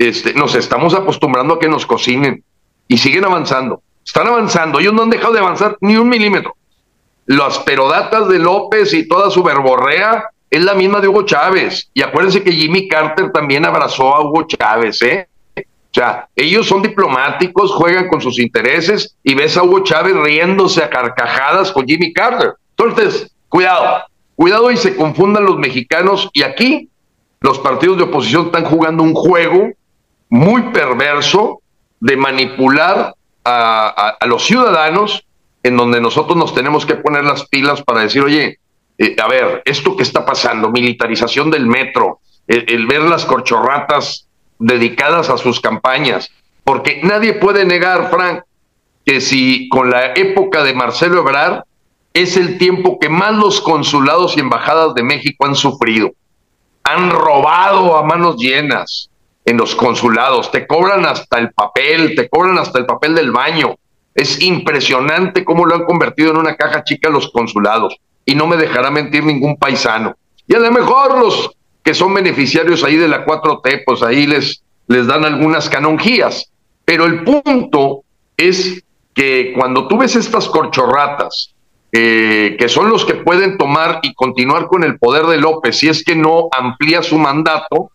este, nos estamos acostumbrando a que nos cocinen y siguen avanzando, están avanzando, ellos no han dejado de avanzar ni un milímetro. Las perodatas de López y toda su verborrea es la misma de Hugo Chávez. Y acuérdense que Jimmy Carter también abrazó a Hugo Chávez, ¿eh? O sea, ellos son diplomáticos, juegan con sus intereses y ves a Hugo Chávez riéndose a carcajadas con Jimmy Carter. Entonces, cuidado, cuidado y se confundan los mexicanos. Y aquí los partidos de oposición están jugando un juego muy perverso de manipular a, los ciudadanos en donde nosotros nos tenemos que poner las pilas para decir, oye, eh, a ver, esto que está pasando, militarización del metro, el, ver las corchorratas dedicadas a sus campañas, porque nadie puede negar, Frank, que si con la época de Marcelo Ebrard es el tiempo que más los consulados y embajadas de México han sufrido. Han robado a manos llenas en los consulados, te cobran hasta el papel, te cobran hasta el papel del baño. Es impresionante cómo lo han convertido en una caja chica los consulados. Y no me dejará mentir ningún paisano. Y a lo mejor los que son beneficiarios ahí de la 4T, pues ahí les, les dan algunas canonjías. Pero el punto es que cuando tú ves estas corchorratas, eh, que son los que pueden tomar y continuar con el poder de López si es que no amplía su mandato,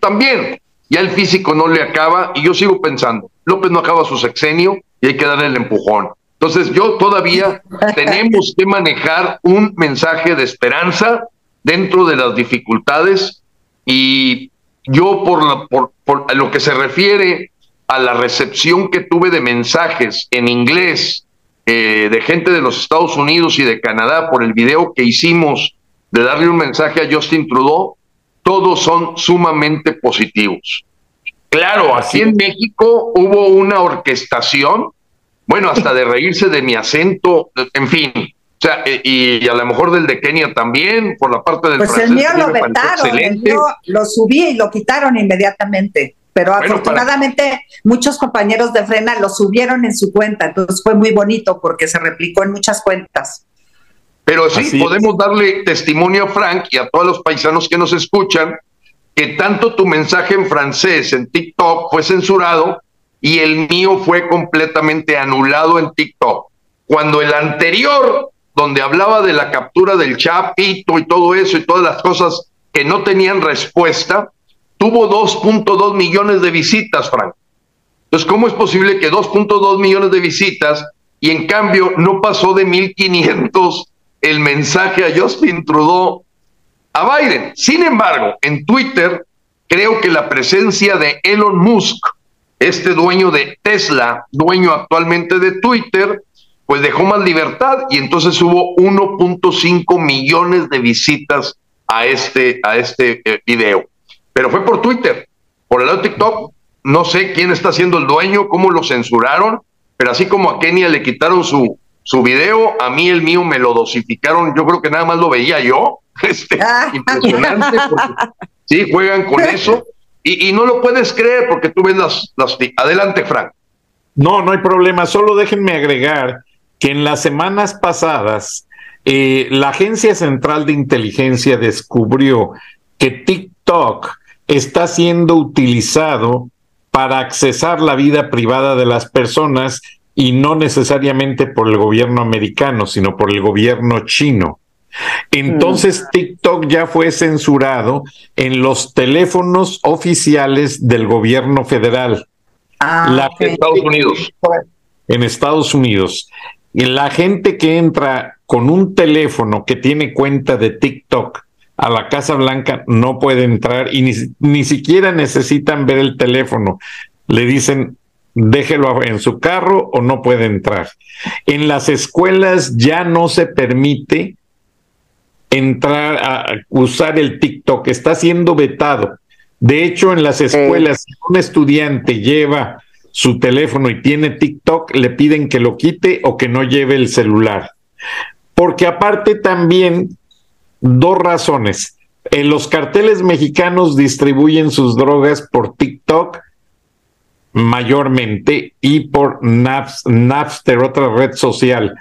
también ya el físico no le acaba y yo sigo pensando, López no acaba su sexenio y hay que darle el empujón. Entonces yo todavía [LAUGHS] tenemos que manejar un mensaje de esperanza dentro de las dificultades y yo por, por, lo que se refiere a la recepción que tuve de mensajes en inglés eh, de gente de los Estados Unidos y de Canadá por el video que hicimos de darle un mensaje a Justin Trudeau, todos son sumamente positivos. Claro, aquí en México hubo una orquestación, bueno, hasta de reírse de mi acento, en fin, o sea, eh, y, a lo mejor del de Kenia también, por la parte del Pues el mío lo vetaron, el mío lo subí y lo quitaron inmediatamente. Pero afortunadamente muchos compañeros de Frena lo subieron en su cuenta, entonces fue muy bonito porque se replicó en muchas cuentas. Pero sí, podemos darle testimonio a Frank y a todos los paisanos que nos escuchan que tanto tu mensaje en francés en TikTok fue censurado y el mío fue completamente anulado en TikTok. Cuando el anterior donde hablaba de la captura del Chapito y todo eso y todas las cosas que no tenían respuesta, tuvo 2.2 millones de visitas, Frank. Entonces, ¿cómo es posible que 2.2 millones de visitas y en cambio no pasó de 1.500 el mensaje a Justin Trudeau a Biden? Sin embargo, en Twitter creo que la presencia de Elon Musk, este dueño de Tesla, dueño actualmente de Twitter, pues dejó más libertad y entonces hubo 1.5 millones de visitas a este, a este eh, video. Pero fue por Twitter. Por el lado de TikTok, no sé quién está siendo el dueño, cómo lo censuraron, pero así como a Kenia le quitaron su, su video, a mí el mío me lo dosificaron, yo creo que nada más lo veía yo. [LAUGHS] Este, ah. impresionante. sí, juegan con [LAUGHS] eso. Y, y, no lo puedes creer porque tú ves las, las... Adelante, Frank. No, no hay problema. Solo déjenme agregar que en las semanas pasadas eh, la Agencia Central de Inteligencia descubrió que TikTok está siendo utilizado para accesar la vida privada de las personas y no necesariamente por el gobierno americano, sino por el gobierno chino. Entonces mm. TikTok ya fue censurado en los teléfonos oficiales del gobierno federal. Ah, Estados Unidos. En Estados Unidos. Y la gente que entra con un teléfono que tiene cuenta de TikTok a la Casa Blanca no puede entrar y ni, ni siquiera necesitan ver el teléfono. Le dicen, déjelo en su carro o no puede entrar. En las escuelas ya no se permite entrar a usar el TikTok, está siendo vetado. De hecho, en las escuelas, si un estudiante lleva su teléfono y tiene TikTok, le piden que lo quite o que no lleve el celular. Porque aparte también, dos razones. En los carteles mexicanos distribuyen sus drogas por TikTok mayormente y por Napster, otra red social.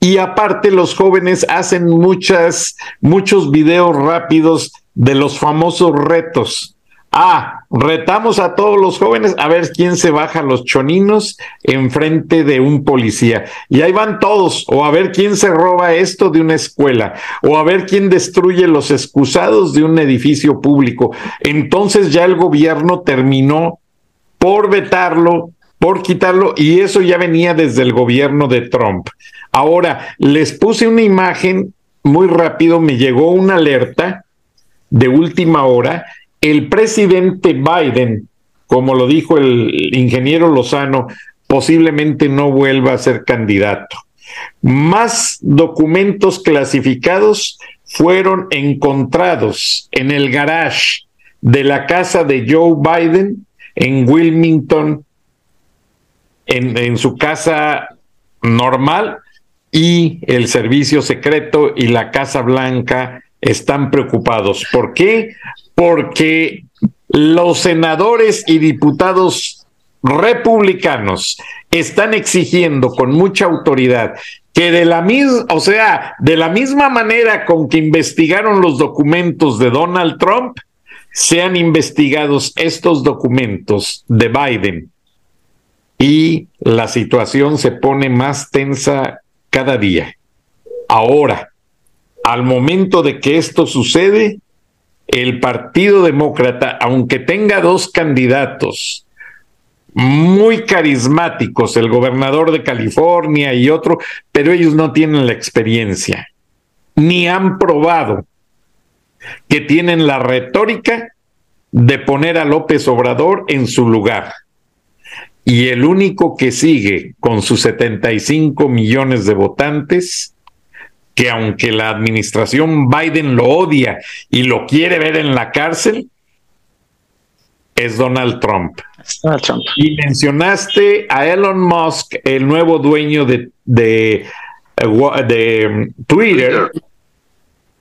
Y aparte los jóvenes hacen muchas, muchos videos rápidos de los famosos retos. Ah, retamos a todos los jóvenes a ver quién se baja los choninos enfrente de un policía. Y ahí van todos, o a ver quién se roba esto de una escuela, o a ver quién destruye los excusados de un edificio público. Entonces ya el gobierno terminó por vetarlo, por quitarlo, y eso ya venía desde el gobierno de Trump. Ahora, les puse una imagen muy rápido, me llegó una alerta de última hora el presidente Biden como lo dijo el ingeniero Lozano, posiblemente no vuelva a ser candidato. Más documentos clasificados fueron encontrados en el garage de la casa de Joe Biden en Wilmington, en, su casa normal, y el servicio secreto y la Casa Blanca están preocupados. ¿Por qué? Porque los senadores y diputados republicanos están exigiendo con mucha autoridad que de la misma, o sea, de la misma manera con que investigaron los documentos de Donald Trump, sean investigados estos documentos de Biden. Y la situación se pone más tensa cada día. Ahora, al momento de que esto sucede, el Partido Demócrata, aunque tenga dos candidatos muy carismáticos, el gobernador de California y otro, pero ellos no tienen la experiencia, ni han probado que tienen la retórica de poner a López Obrador en su lugar. Y el único que sigue con sus 75 millones de votantes, que aunque la administración Biden lo odia y lo quiere ver en la cárcel, es Donald Trump. Donald Trump. Y mencionaste a Elon Musk, el nuevo dueño de, de, de Twitter,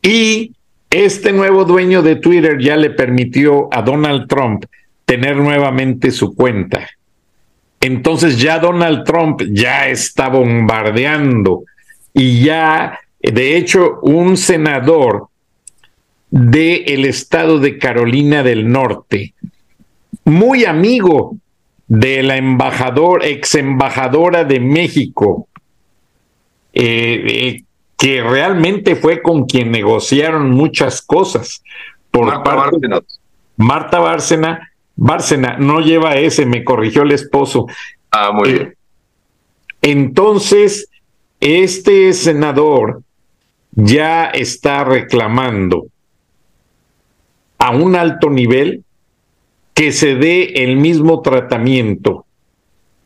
y este nuevo dueño de Twitter ya le permitió a Donald Trump tener nuevamente su cuenta. Entonces ya Donald Trump ya está bombardeando y ya, de hecho, un senador del el estado de Carolina del Norte, muy amigo de la embajador, ex embajadora de México, eh, eh, que realmente fue con quien negociaron muchas cosas por Marta parte Bárcena. Marta Bárcena Bárcena, no lleva ese, me corrigió el esposo. Ah, muy bien. Entonces, este senador ya está reclamando a un alto nivel que se dé el mismo tratamiento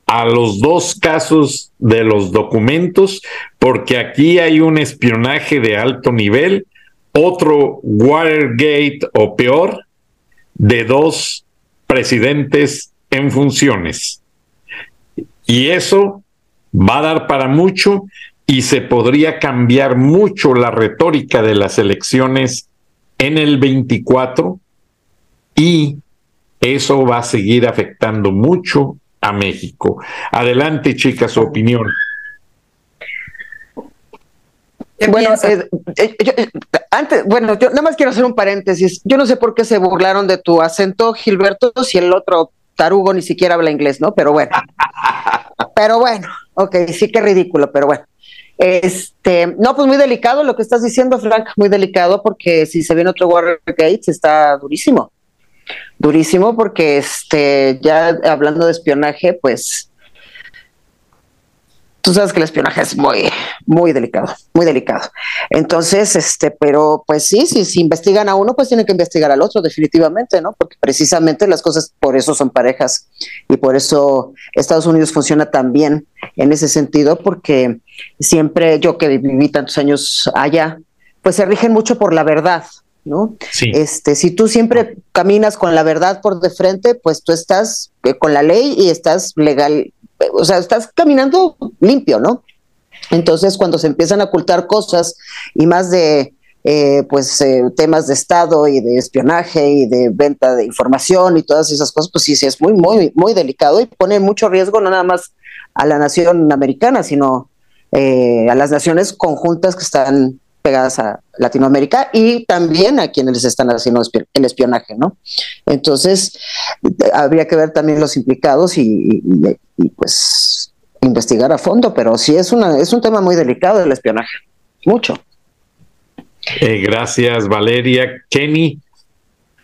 a los dos casos de los documentos, porque aquí hay un espionaje de alto nivel, otro Watergate o peor, de dos presidentes en funciones. Y eso va a dar para mucho y se podría cambiar mucho la retórica de las elecciones en el 24 y eso va a seguir afectando mucho a México. Adelante, chicas, su opinión. Bueno, eh, eh, eh, antes, bueno, yo nada más quiero hacer un paréntesis. Yo no sé por qué se burlaron de tu acento, Gilberto, si el otro tarugo ni siquiera habla inglés, ¿no? Pero bueno. [LAUGHS] pero bueno, ok, sí que ridículo, pero bueno. Este, no, pues muy delicado lo que estás diciendo, Frank, muy delicado, porque si se viene otro Watergate, está durísimo. Durísimo, porque este, ya hablando de espionaje, pues tú sabes que el espionaje es muy, muy delicado, muy delicado. Entonces, este, pero pues sí, sí, si investigan a uno, pues tienen que investigar al otro, definitivamente, ¿no? Porque precisamente las cosas por eso son parejas y por eso Estados Unidos funciona tan bien en ese sentido, porque siempre yo que viví tantos años allá, pues se rigen mucho por la verdad, ¿no? Sí. Este, si tú siempre caminas con la verdad por de frente, pues tú estás eh, con la ley y estás legal, o sea, estás caminando limpio, ¿no? Entonces, cuando se empiezan a ocultar cosas y más de eh, pues eh, temas de Estado y de espionaje y de venta de información y todas esas cosas, pues sí, sí, es muy, muy, muy delicado y pone mucho riesgo no nada más a la nación americana, sino eh, a las naciones conjuntas que están pegadas a Latinoamérica y también a quienes les están haciendo el espionaje, ¿no? Entonces, habría que ver también los implicados y, pues investigar a fondo, pero sí es, una, es un tema muy delicado el espionaje, mucho. Eh, gracias, Valeria. Kenny,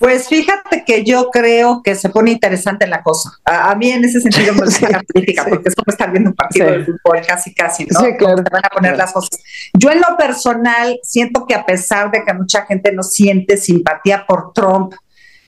pues fíjate que yo creo que se pone interesante la cosa. A, mí en ese sentido me [LAUGHS] gusta la política, porque es como estar viendo un partido de fútbol casi, casi, ¿no? Sí, claro. van a poner las cosas. Yo en lo personal siento que a pesar de que mucha gente no siente simpatía por Trump,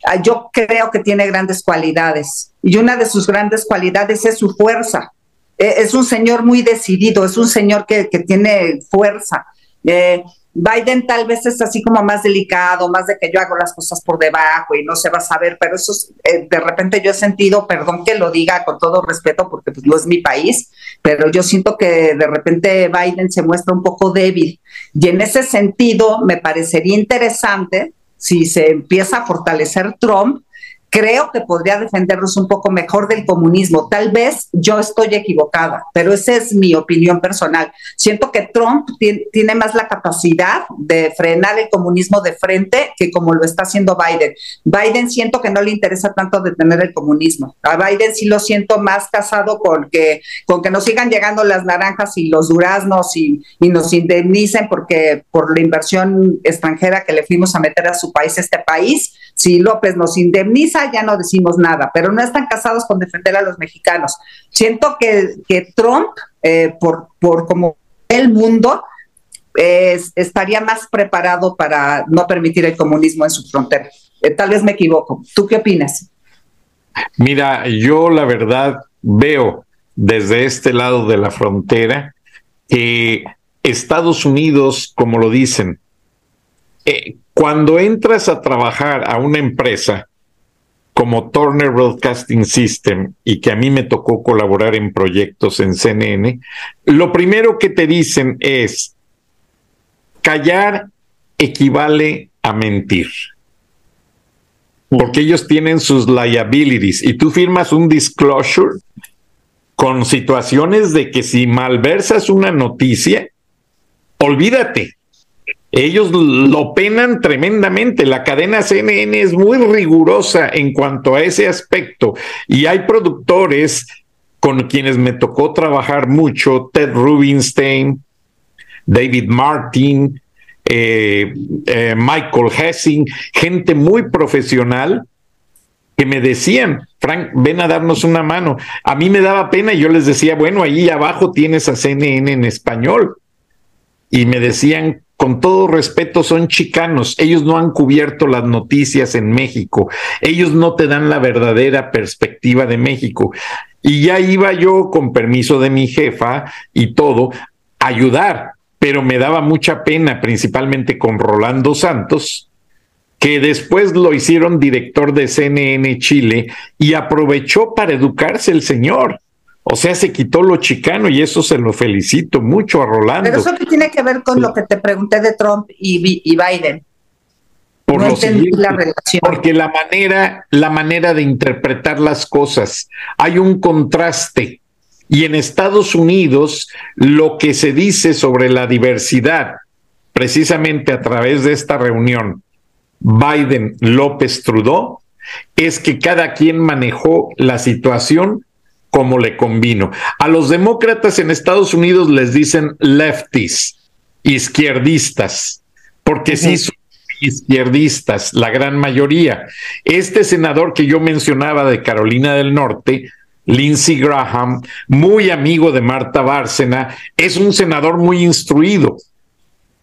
ah, yo creo que tiene grandes cualidades y una de sus grandes cualidades es su fuerza. E, es un señor muy decidido, es un señor que, que tiene fuerza. Eh, Biden tal vez es así como más delicado, más de que yo hago las cosas por debajo y no se va a saber, pero eso eh, de repente yo he sentido, perdón que lo diga con todo respeto porque pues no es mi país, pero yo siento que de repente Biden se muestra un poco débil y en ese sentido me parecería interesante si se empieza a fortalecer Trump, creo que podría defendernos un poco mejor del comunismo. Tal vez yo estoy equivocada, pero esa es mi opinión personal. Siento que Trump tiene más la capacidad de frenar el comunismo de frente que como lo está haciendo Biden. Biden siento que no le interesa tanto detener el comunismo. A Biden sí lo siento más casado con que, con que nos sigan llegando las naranjas y los duraznos y, y nos indemnicen porque por la inversión extranjera que le fuimos a meter a su país, este país, si López nos indemniza, ya no decimos nada, pero no están casados con defender a los mexicanos. Siento que, Trump, eh, por, por como el mundo, estaría más preparado para no permitir el comunismo en su frontera. Eh, tal vez me equivoco. ¿Tú qué opinas? Mira, yo la verdad veo desde este lado de la frontera que Estados Unidos, como lo dicen, eh, cuando entras a trabajar a una empresa como Turner Broadcasting System y que a mí me tocó colaborar en proyectos en CNN, lo primero que te dicen es, callar equivale a mentir. Porque ellos tienen sus liabilities y tú firmas un disclosure con situaciones de que si malversas una noticia, olvídate, ellos lo penan tremendamente. La cadena CNN es muy rigurosa en cuanto a ese aspecto y hay productores con quienes me tocó trabajar mucho, Ted Rubinstein, David Martin, eh, eh, Michael Hessing, gente muy profesional que me decían, Frank, ven a darnos una mano. A mí me daba pena y yo les decía, bueno, ahí abajo tienes a CNN en español. Y me decían, con todo respeto, son chicanos. Ellos no han cubierto las noticias en México. Ellos no te dan la verdadera perspectiva de México. Y ya iba yo, con permiso de mi jefa y todo, a ayudar, pero me daba mucha pena, principalmente con Rolando Santos, que después lo hicieron director de CNN Chile y aprovechó para educarse el señor. O sea, se quitó lo chicano y eso se lo felicito mucho a Rolando. Pero eso que tiene que ver con lo que te pregunté de Trump y, Biden. Por no la relación. Porque la manera, la manera de interpretar las cosas, hay un contraste. Y en Estados Unidos, lo que se dice sobre la diversidad, precisamente a través de esta reunión, Biden-López Trudeau, es que cada quien manejó la situación como le convino. A los demócratas en Estados Unidos les dicen lefties, izquierdistas, porque sí son izquierdistas, la gran mayoría. Este senador que yo mencionaba de Carolina del Norte, Lindsey Graham, muy amigo de Marta Bárcena, es un senador muy instruido.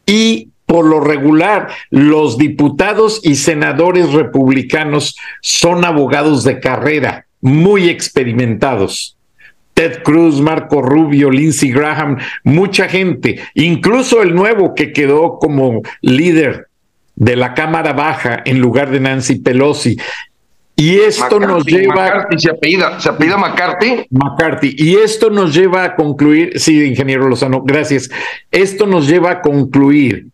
Y por lo regular, los diputados y senadores republicanos son abogados de carrera muy experimentados. Ted Cruz, Marco Rubio, Lindsey Graham, mucha gente, incluso el nuevo que quedó como líder de la Cámara Baja en lugar de Nancy Pelosi. Y esto nos lleva. McCarthy se apellida, se apellida McCarthy. McCarthy. Y esto nos lleva a concluir, sí, ingeniero Lozano, gracias. Esto nos lleva a concluir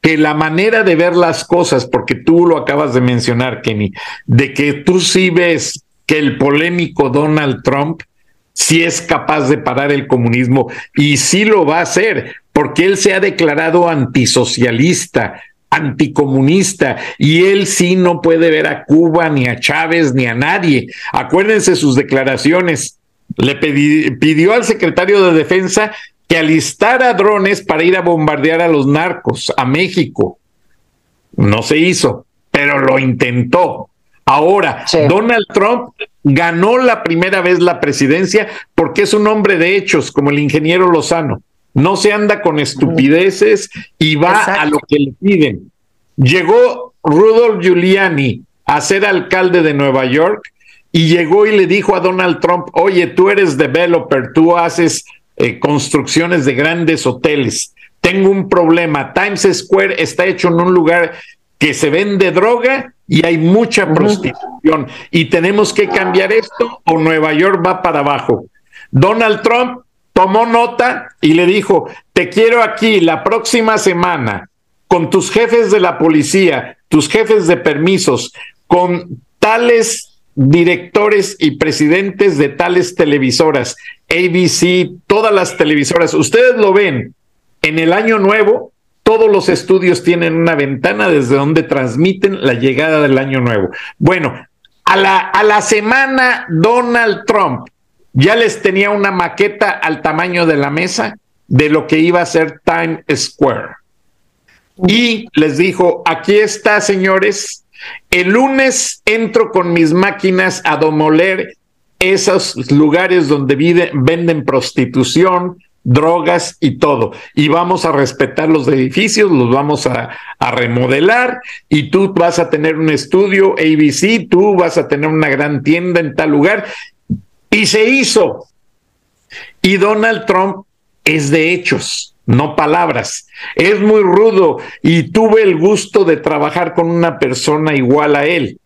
que la manera de ver las cosas, porque tú lo acabas de mencionar, Kenny, de que tú sí ves que el polémico Donald Trump sí es capaz de parar el comunismo y sí lo va a hacer, porque él se ha declarado antisocialista, anticomunista y él sí no puede ver a Cuba ni a Chávez ni a nadie. Acuérdense sus declaraciones. Le pidió al secretario de Defensa que alistara drones para ir a bombardear a los narcos a México. No se hizo, pero lo intentó. Ahora, Donald Trump ganó la primera vez la presidencia porque es un hombre de hechos, como el ingeniero Lozano. No se anda con estupideces y va a lo que le piden. Llegó Rudolf Giuliani a ser alcalde de Nueva York y llegó y le dijo a Donald Trump, oye, tú eres developer, tú haces eh, construcciones de grandes hoteles. Tengo un problema. Times Square está hecho en un lugar que se vende droga y hay mucha prostitución y tenemos que cambiar esto o Nueva York va para abajo. Donald Trump tomó nota y le dijo, te quiero aquí la próxima semana con tus jefes de la policía, tus jefes de permisos, con tales directores y presidentes de tales televisoras, ABC, todas las televisoras. Ustedes lo ven, en el año nuevo, todos los estudios tienen una ventana desde donde transmiten la llegada del año nuevo. Bueno, a la, a la semana Donald Trump ya les tenía una maqueta al tamaño de la mesa de lo que iba a ser Times Square. Y les dijo, aquí está, señores, el lunes entro con mis máquinas a domoler esos lugares donde venden prostitución, drogas y todo. Y vamos a respetar los edificios, los vamos a, remodelar y tú vas a tener un estudio ABC, tú vas a tener una gran tienda en tal lugar. Y se hizo. Y Donald Trump es de hechos, no palabras. Es muy rudo y tuve el gusto de trabajar con una persona igual a él,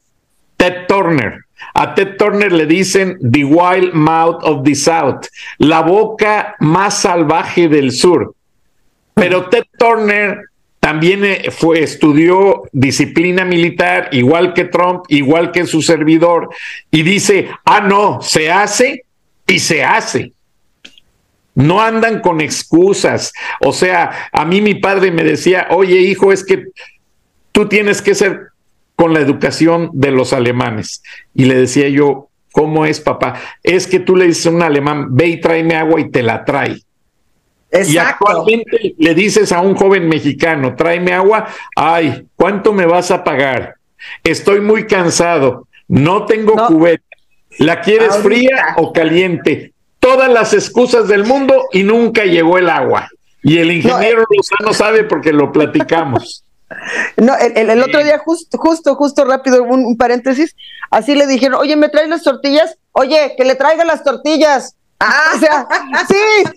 Ted Turner. A Ted Turner le dicen The Wild Mouth of the South, la boca más salvaje del sur. Pero Ted Turner también eh, fue, estudió disciplina militar, igual que Trump, igual que su servidor, y dice, ah, no, se hace y se hace. No andan con excusas. O sea, a mí mi padre me decía, oye hijo, es que tú tienes que ser con la educación de los alemanes. Y le decía yo, ¿cómo es, papá? Es que tú le dices a un alemán, ve y tráeme agua y te la trae. Exacto. Y actualmente le dices a un joven mexicano, tráeme agua, ay, ¿cuánto me vas a pagar? Estoy muy cansado, no tengo cubeta. ¿La quieres fría o caliente? Todas las excusas del mundo y nunca llegó el agua. Y el ingeniero eh, Lozano sabe porque lo platicamos. [LAUGHS] No, el, otro día, justo, justo, justo rápido, un, paréntesis, así le dijeron, oye, ¿me traes las tortillas? Oye, que le traiga las tortillas. Ah. O sea, sí,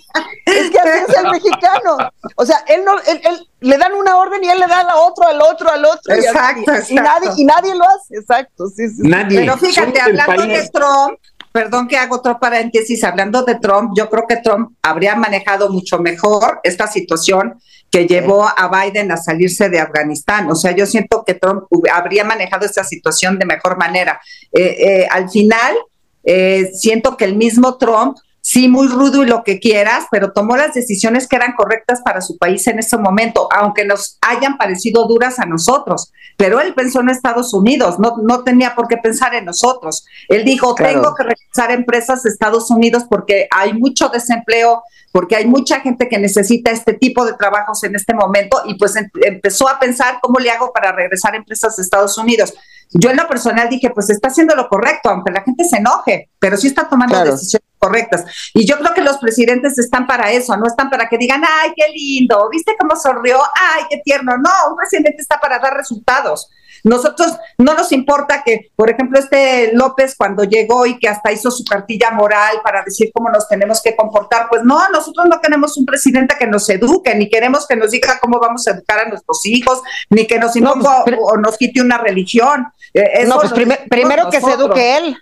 es que así es el mexicano. O sea, él no, él, le dan una orden y él le da la otra, al otro, al otro. Exacto, y, nadie, y nadie lo hace, exacto, sí, sí. Nadie. Pero fíjate, hablando de Trump, perdón que hago otro paréntesis, hablando de Trump, yo creo que Trump habría manejado mucho mejor esta situación que llevó a Biden a salirse de Afganistán. O sea, yo siento que Trump habría manejado esta situación de mejor manera. Eh, eh, al final, eh, siento que el mismo Trump sí, muy rudo y lo que quieras, pero tomó las decisiones que eran correctas para su país en ese momento, aunque nos hayan parecido duras a nosotros. Pero él pensó en Estados Unidos, no, no tenía por qué pensar en nosotros. Él dijo, tengo que regresar empresas a Estados Unidos porque hay mucho desempleo, porque hay mucha gente que necesita este tipo de trabajos en este momento y pues em, empezó a pensar cómo le hago para regresar empresas a Estados Unidos. Yo en lo personal dije, pues está haciendo lo correcto, aunque la gente se enoje, pero sí está tomando decisiones correctas. Y yo creo que los presidentes están para eso, no están para que digan, ay, qué lindo, ¿viste cómo sonrió? Ay, qué tierno. No, un presidente está para dar resultados. Nosotros no nos importa que, por ejemplo, este López cuando llegó y que hasta hizo su cartilla moral para decir cómo nos tenemos que comportar, pues no, nosotros no queremos un presidente que nos eduque, ni queremos que nos diga cómo vamos a educar a nuestros hijos, ni que nos imponga pues, o, nos quite una religión. Eh, no, pues primero que se eduque él,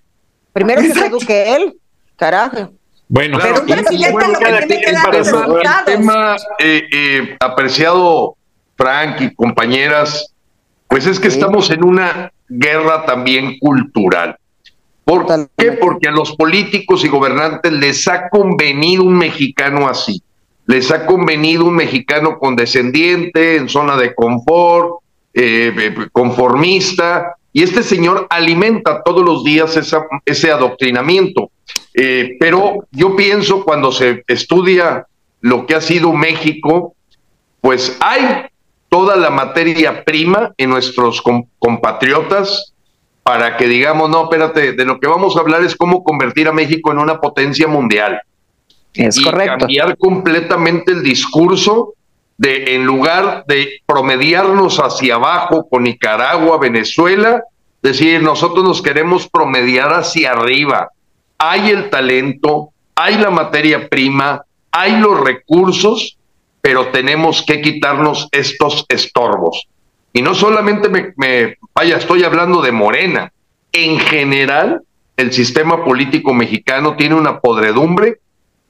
primero que se eduque él, carajo. Bueno, pero un presidente lo que tiene que dar el tema, eh, eh, apreciado Frank y compañeras, pues es que estamos en una guerra también cultural. ¿Por qué? Porque a los políticos y gobernantes les ha convenido un mexicano así. Les ha convenido un mexicano condescendiente, en zona de confort, eh, eh, conformista, y este señor alimenta todos los días ese adoctrinamiento. Eh, pero yo pienso cuando se estudia lo que ha sido México, pues hay toda la materia prima en nuestros compatriotas para que digamos, no, espérate, de lo que vamos a hablar es cómo convertir a México en una potencia mundial. Es y correcto. Cambiar completamente el discurso de, en lugar de promediarnos hacia abajo con Nicaragua, Venezuela, decir, nosotros nos queremos promediar hacia arriba. Hay el talento, hay la materia prima, hay los recursos, pero tenemos que quitarnos estos estorbos. Y no solamente me, me vaya, estoy hablando de Morena. En general, el sistema político mexicano tiene una podredumbre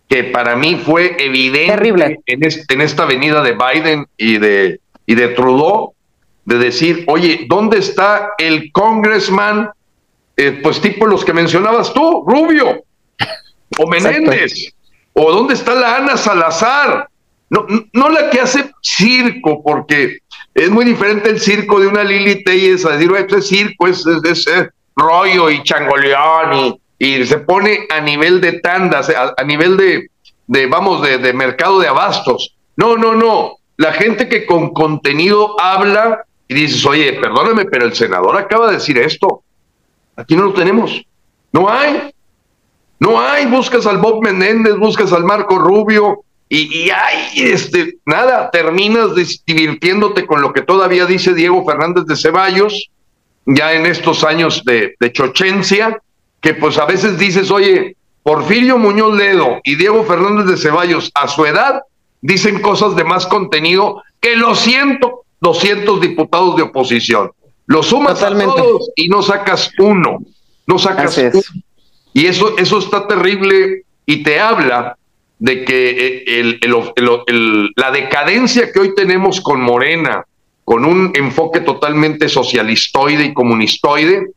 que para mí fue evidente En, en esta venida de Biden y de, y de Trudeau, de decir, oye, ¿dónde está el congressman? Eh, pues tipo los que mencionabas tú, Rubio, o Menéndez, o dónde está la Ana Salazar, no, no la que hace circo, porque es muy diferente el circo de una Lili Telles a decir, esto es circo, es, es, rollo y changoleón y, y, se pone a nivel de tandas, a, nivel de, de vamos, de, de mercado de abastos. No, no, no. La gente que con contenido habla y dices, oye, perdóname, pero el senador acaba de decir esto. Aquí no lo tenemos. No hay. No hay. Buscas al Bob Menéndez, buscas al Marco Rubio y, y hay, este, nada, terminas divirtiéndote con lo que todavía dice Diego Fernández de Ceballos, ya en estos años de, de chochencia, que pues a veces dices, oye, Porfirio Muñoz Ledo y Diego Fernández de Ceballos a su edad dicen cosas de más contenido que lo siento, 200 diputados de oposición. Lo sumas a todos y no sacas uno, no sacas uno. Y eso, eso está terrible y te habla de que eh, el, la decadencia que hoy tenemos con Morena, con un enfoque totalmente socialistoide y comunistoide,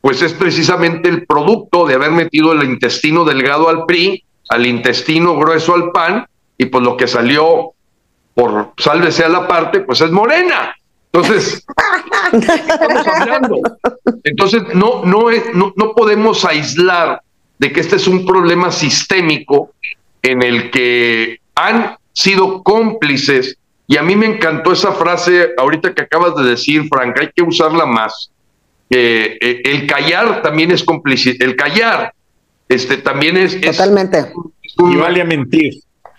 pues es precisamente el producto de haber metido el intestino delgado al PRI, al intestino grueso al PAN, y pues lo que salió por sálvese a la parte, pues es morena. Entonces, estamos hablando. Entonces, no, no, es, no, no podemos aislar de que este es un problema sistémico en el que han sido cómplices, y a mí me encantó esa frase ahorita que acabas de decir, Frank, hay que usarla más. Eh, el callar también es cómplice, el callar este, también es... Totalmente. y vale a mentir.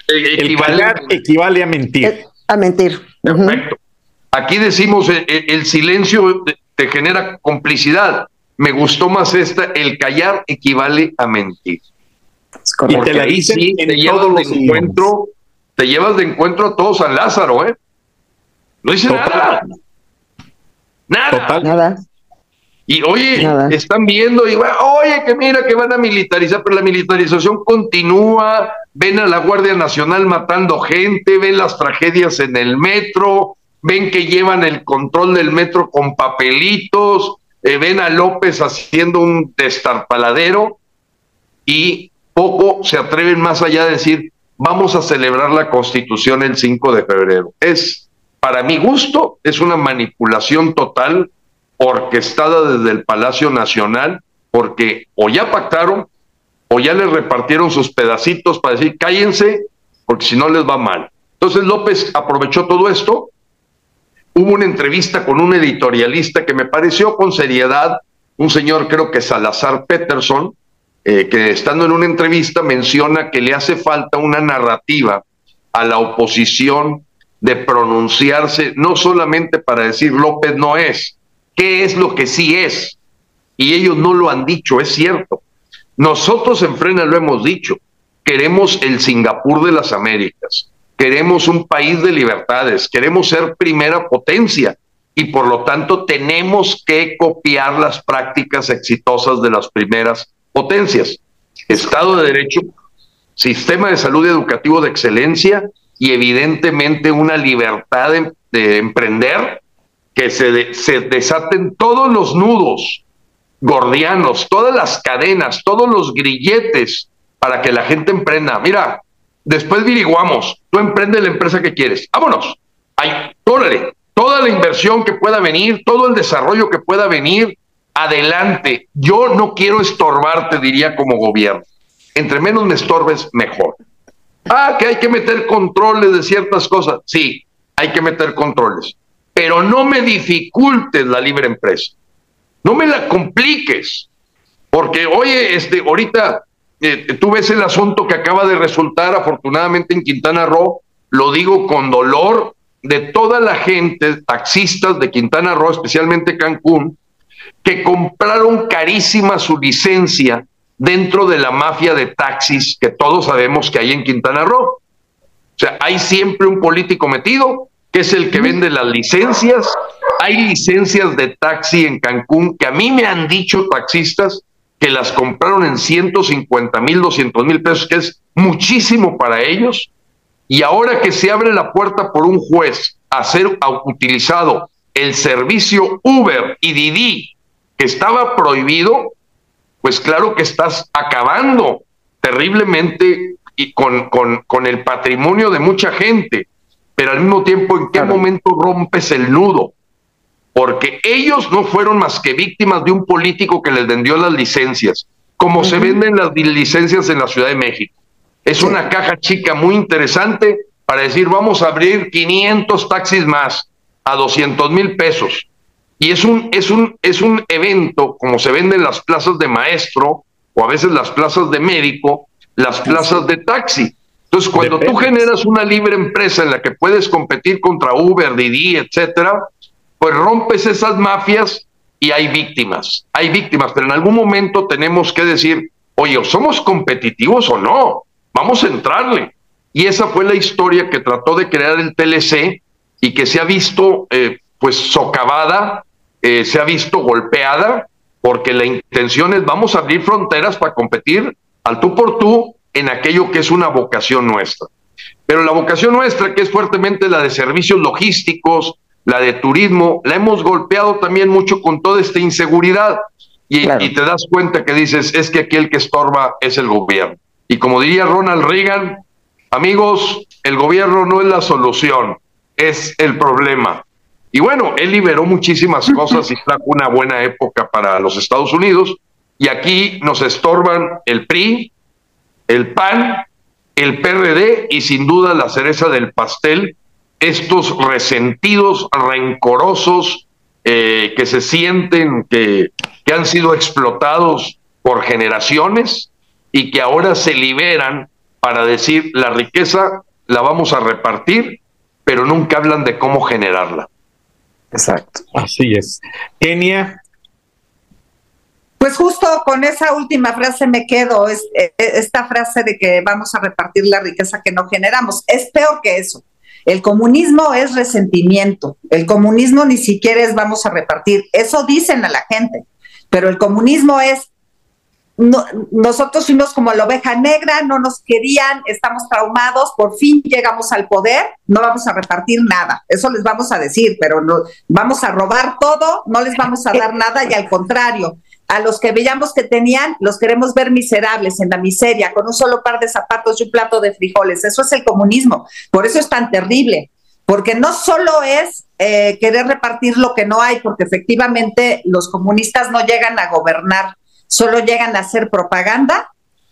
Eh, equivale, equivale a mentir. Eh, a mentir. Perfecto. Aquí decimos eh, el, silencio te genera complicidad. Me gustó más esta, el callar equivale a mentir. Y te la dicen en te llevas de encuentro, te llevas de encuentro a todo San Lázaro, ¿eh? No dice nada. Nada. Nada. Y oye, están viendo, y oye, que mira que van a militarizar, pero la militarización continúa, ven a la Guardia Nacional matando gente, ven las tragedias en el metro, ven que llevan el control del metro con papelitos, eh, ven a López haciendo un destarpaladero y poco se atreven más allá de decir, vamos a celebrar la constitución el 5 de febrero. Es, para mi gusto, es una manipulación total orquestada desde el Palacio Nacional, porque o ya pactaron o ya les repartieron sus pedacitos para decir cállense, porque si no les va mal. Entonces López aprovechó todo esto. Hubo una entrevista con un editorialista que me pareció con seriedad, un señor creo que Salazar Peterson, eh, que estando en una entrevista menciona que le hace falta una narrativa a la oposición de pronunciarse, no solamente para decir López no es, qué es lo que sí es. Y ellos no lo han dicho, es cierto. Nosotros en Frena lo hemos dicho, queremos el Singapur de las Américas, queremos un país de libertades, queremos ser primera potencia y por lo tanto tenemos que copiar las prácticas exitosas de las primeras potencias. Estado de Derecho, sistema de salud educativo de excelencia y evidentemente una libertad de, emprender que se, se desaten todos los nudos gordianos, todas las cadenas, todos los grilletes para que la gente emprenda. Mira, después diriguamos, tú emprende la empresa que quieres. Vámonos. Ay, órale, toda la inversión que pueda venir, todo el desarrollo que pueda venir, adelante. Yo no quiero estorbarte, diría como gobierno. Entre menos me estorbes, mejor. Ah, que hay que meter controles de ciertas cosas. Sí, hay que meter controles pero no me dificultes la libre empresa. No me la compliques. Porque, oye, este, ahorita eh, tú ves el asunto que acaba de resultar, afortunadamente, en Quintana Roo, lo digo con dolor de toda la gente, taxistas de Quintana Roo, especialmente Cancún, que compraron carísima su licencia dentro de la mafia de taxis que todos sabemos que hay en Quintana Roo. O sea, hay siempre un político metido que es el que vende las licencias. Hay licencias de taxi en Cancún que a mí me han dicho taxistas que las compraron en 150 mil, 200 mil pesos, que es muchísimo para ellos. Y ahora que se abre la puerta por un juez a ser utilizado el servicio Uber y Didi, que estaba prohibido, pues claro que estás acabando terriblemente y con, con, con el patrimonio de mucha gente, pero al mismo tiempo, ¿en qué momento rompes el nudo? Porque ellos no fueron más que víctimas de un político que les vendió las licencias, como se venden las licencias en la Ciudad de México. Es una caja chica muy interesante para decir, vamos a abrir 500 taxis más a 200 mil pesos. Y es un, es, un, es un evento, como se vende en las plazas de maestro o a veces las plazas de médico, las plazas de taxi. Entonces, cuando tú generas una libre empresa en la que puedes competir contra Uber, Didi, etcétera, pues rompes esas mafias y hay víctimas. Hay víctimas, pero en algún momento tenemos que decir, oye, ¿somos competitivos o no? Vamos a entrarle. Y esa fue la historia que trató de crear el TLC y que se ha visto eh, pues socavada, eh, se ha visto golpeada, porque la intención es vamos a abrir fronteras para competir al tú por tú en aquello que es una vocación nuestra. Pero la vocación nuestra, que es fuertemente la de servicios logísticos, la de turismo, la hemos golpeado también mucho con toda esta inseguridad. Y, y, te das cuenta que dices, es que aquí el que estorba es el gobierno. Y como diría Ronald Reagan, amigos, el gobierno no es la solución, es el problema. Y bueno, él liberó muchísimas cosas y trajo una buena época para los Estados Unidos. Y aquí nos estorban el PRI, el PAN, el PRD y sin duda la cereza del pastel, estos resentidos, rencorosos, eh, que se sienten que, que han sido explotados por generaciones y que ahora se liberan para decir la riqueza la vamos a repartir pero nunca hablan de cómo generarla. Exacto. Así es. Kenia. Pues justo con esa última frase me quedo, es, e, e, esta frase de que vamos a repartir la riqueza que no generamos. Es peor que eso. El comunismo es resentimiento. El comunismo ni siquiera es vamos a repartir. Eso dicen a la gente. Pero el comunismo es nosotros fuimos como la oveja negra, no nos querían, estamos traumados, por fin llegamos al poder, no vamos a repartir nada, eso les vamos a decir, pero no, vamos a robar todo, no les vamos a dar nada y al contrario, a los que veíamos que tenían, los queremos ver miserables, en la miseria, con un solo par de zapatos y un plato de frijoles, eso es el comunismo, por eso es tan terrible, porque no solo es eh, querer repartir lo que no hay, porque efectivamente los comunistas no llegan a gobernar solo llegan a hacer propaganda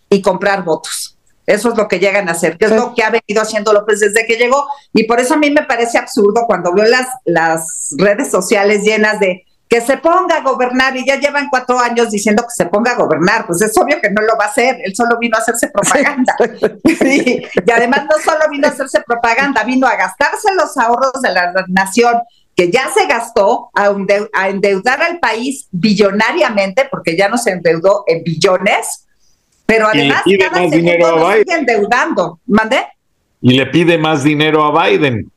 y comprar votos. Eso es lo que llegan a hacer, que es lo que ha venido haciendo López desde que llegó. Y por eso a mí me parece absurdo cuando veo las, las redes sociales llenas de que se ponga a gobernar y ya llevan cuatro años diciendo que se ponga a gobernar, pues es obvio que no lo va a hacer, él solo vino a hacerse propaganda. Y además no solo vino a hacerse propaganda, vino a gastarse los ahorros de la nación que ya se gastó a, endeudar al país billonariamente, porque ya no se endeudó en billones, pero además y cada más dinero a sigue endeudando. ¿Mande? Y le pide más dinero a Biden.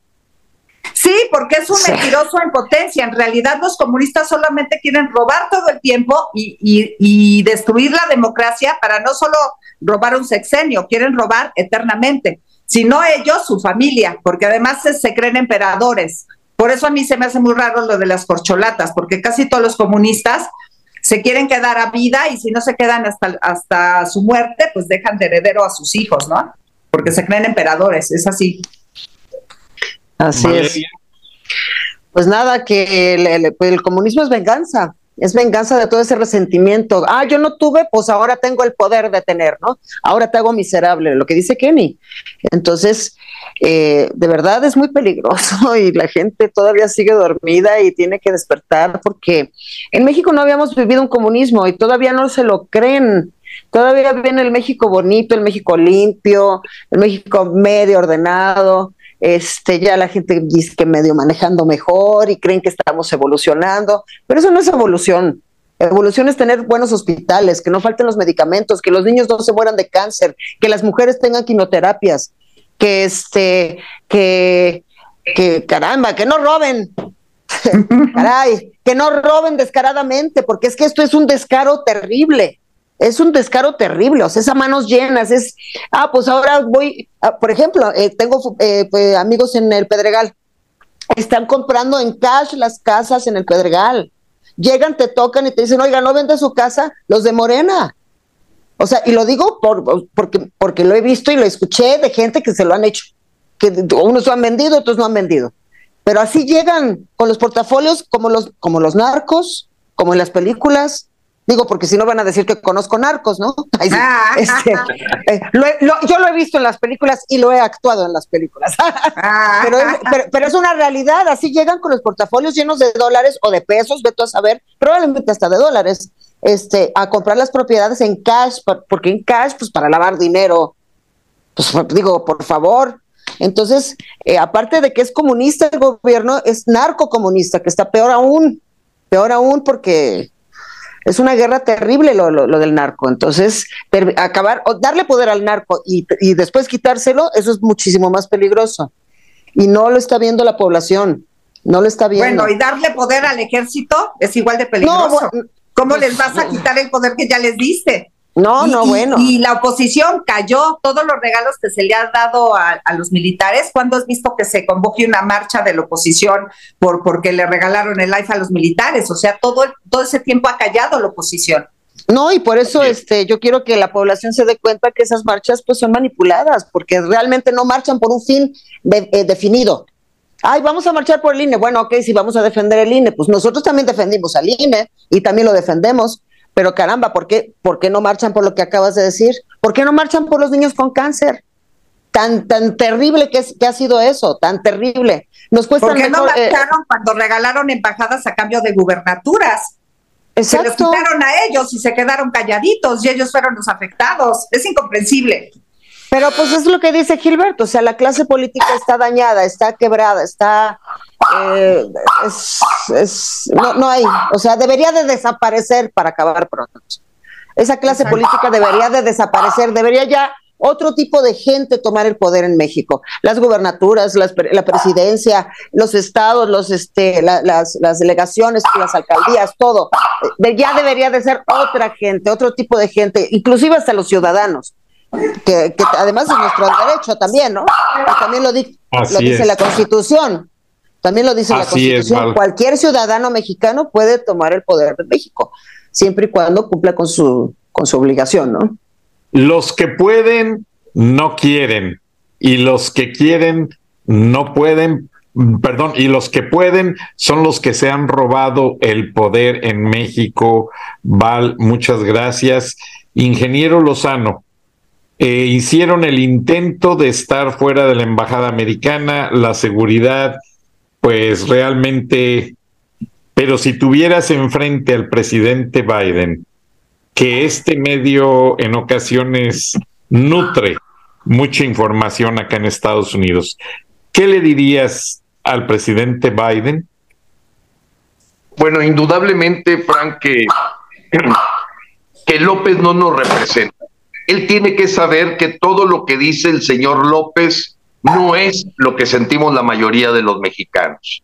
Sí, porque es un mentiroso en potencia. En realidad los comunistas solamente quieren robar todo el tiempo y, y destruir la democracia para no solo robar un sexenio, quieren robar eternamente. Si no ellos, su familia, porque además se creen emperadores. Por eso a mí se me hace muy raro lo de las corcholatas, porque casi todos los comunistas se quieren quedar a vida y si no se quedan hasta, hasta su muerte, pues dejan de heredero a sus hijos, ¿no? Porque se creen emperadores, es así. Así es. Pues nada, que el comunismo es venganza es venganza de todo ese resentimiento. Ah, yo no tuve, pues ahora tengo el poder de tener, ¿no? Ahora te hago miserable, lo que dice Kenny. Entonces, eh, de verdad es muy peligroso [LAUGHS] y la gente todavía sigue dormida y tiene que despertar porque en México no habíamos vivido un comunismo y todavía no se lo creen. Todavía viene el México bonito, el México limpio, el México medio ordenado este, ya la gente dice que medio manejando mejor y creen que estamos evolucionando, pero eso no es evolución, Evolución es tener buenos hospitales, que no falten los medicamentos, que los niños no se mueran de cáncer, que las mujeres tengan quimioterapias, que este, que, que caramba, que no roben. [LAUGHS] Caray, que no roben descaradamente, porque es que esto es un descaro terrible. Es un descaro terrible, o sea, es a manos llenas, es, ah, pues ahora voy, ah, por ejemplo, eh, tengo eh, pues, amigos en el Pedregal, están comprando en cash las casas en el Pedregal. Llegan, te tocan y te dicen, oiga, ¿no vende su casa? Los de Morena. O sea, y lo digo por, porque, porque lo he visto y lo escuché de gente que se lo han hecho. Que unos lo han vendido, otros no han vendido. Pero así llegan con los portafolios como los, como los narcos, como en las películas, Digo, porque si no van a decir que conozco narcos, ¿no? [LAUGHS] Ah. Este, eh, yo lo he visto en las películas y lo he actuado en las películas. [LAUGHS] Ah. pero, es, una realidad, así llegan con los portafolios llenos de dólares o de pesos, vete a saber, probablemente hasta de dólares, este, a comprar las propiedades en cash, porque en cash, pues para lavar dinero, pues digo, por favor. Entonces, eh, aparte de que es comunista el gobierno, es narcocomunista, que está peor aún, peor aún porque es una guerra terrible lo, lo, del narco. Entonces, acabar, o darle poder al narco y, y, después quitárselo, eso es muchísimo más peligroso. Y no lo está viendo la población. No lo está viendo. Bueno, y darle poder al ejército es igual de peligroso. ¿Cómo pues, les vas a quitar el poder que ya les diste? No, no, bueno. Y, la oposición cayó todos los regalos que se le ha dado a, los militares. ¿Cuándo has visto que se convoque una marcha de la oposición por porque le regalaron el life a los militares? O sea, todo, todo ese tiempo ha callado la oposición. No, y por eso este, yo quiero que la población se dé cuenta que esas marchas pues son manipuladas, porque realmente no marchan por un fin eh, definido. Ay, vamos a marchar por el INE. Bueno, ok, si vamos a defender el INE, pues nosotros también defendimos al INE y también lo defendemos pero caramba, ¿por qué, ¿por qué no marchan por lo que acabas de decir? ¿Por qué no marchan por los niños con cáncer? Tan, tan terrible que, es, que ha sido eso, tan terrible. Nos cuesta ¿Por qué no eh, marcharon cuando regalaron embajadas a cambio de gubernaturas? Exacto. Se les quitaron a ellos y se quedaron calladitos y ellos fueron los afectados. Es incomprensible. Pero pues es lo que dice Gilberto, o sea, la clase política está dañada, está quebrada, está... Eh, es, no, no hay, o sea, debería de desaparecer para acabar pronto. Esa clase política debería de desaparecer, debería ya otro tipo de gente tomar el poder en México. Las gubernaturas, la presidencia, los estados, los, este, las, las, delegaciones, las alcaldías, todo. Ya debería de ser otra gente, otro tipo de gente, inclusive hasta los ciudadanos que, además es nuestro derecho también, ¿no? también lo, dice la Constitución. También lo dice la Constitución. Cualquier ciudadano mexicano puede tomar el poder de México, siempre y cuando cumpla con su, con su obligación, ¿no? Los que pueden, no quieren. Y los que quieren, no pueden. Perdón, y los que pueden son los que se han robado el poder en México. Val, muchas gracias. Ingeniero Lozano, eh, hicieron el intento de estar fuera de la embajada americana, la seguridad, pues realmente, pero si tuvieras enfrente al presidente Biden, que este medio en ocasiones nutre mucha información acá en Estados Unidos, ¿qué le dirías al presidente Biden? Bueno, indudablemente, Frank, que, que López no nos representa él tiene que saber que todo lo que dice el señor López no es lo que sentimos la mayoría de los mexicanos.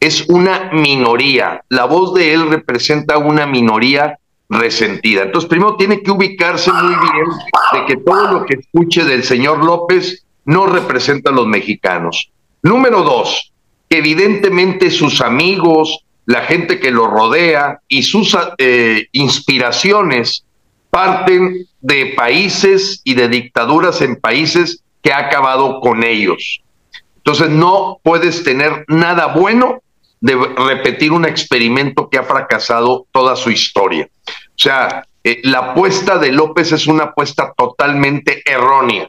Es una minoría. La voz de él representa una minoría resentida. Entonces, primero tiene que ubicarse muy bien de que todo lo que escuche del señor López no representa a los mexicanos. Número dos, evidentemente sus amigos, la gente que lo rodea y sus eh, inspiraciones parten de países y de dictaduras en países que ha acabado con ellos. Entonces no puedes tener nada bueno de repetir un experimento que ha fracasado toda su historia. O sea, eh, la apuesta de López es una apuesta totalmente errónea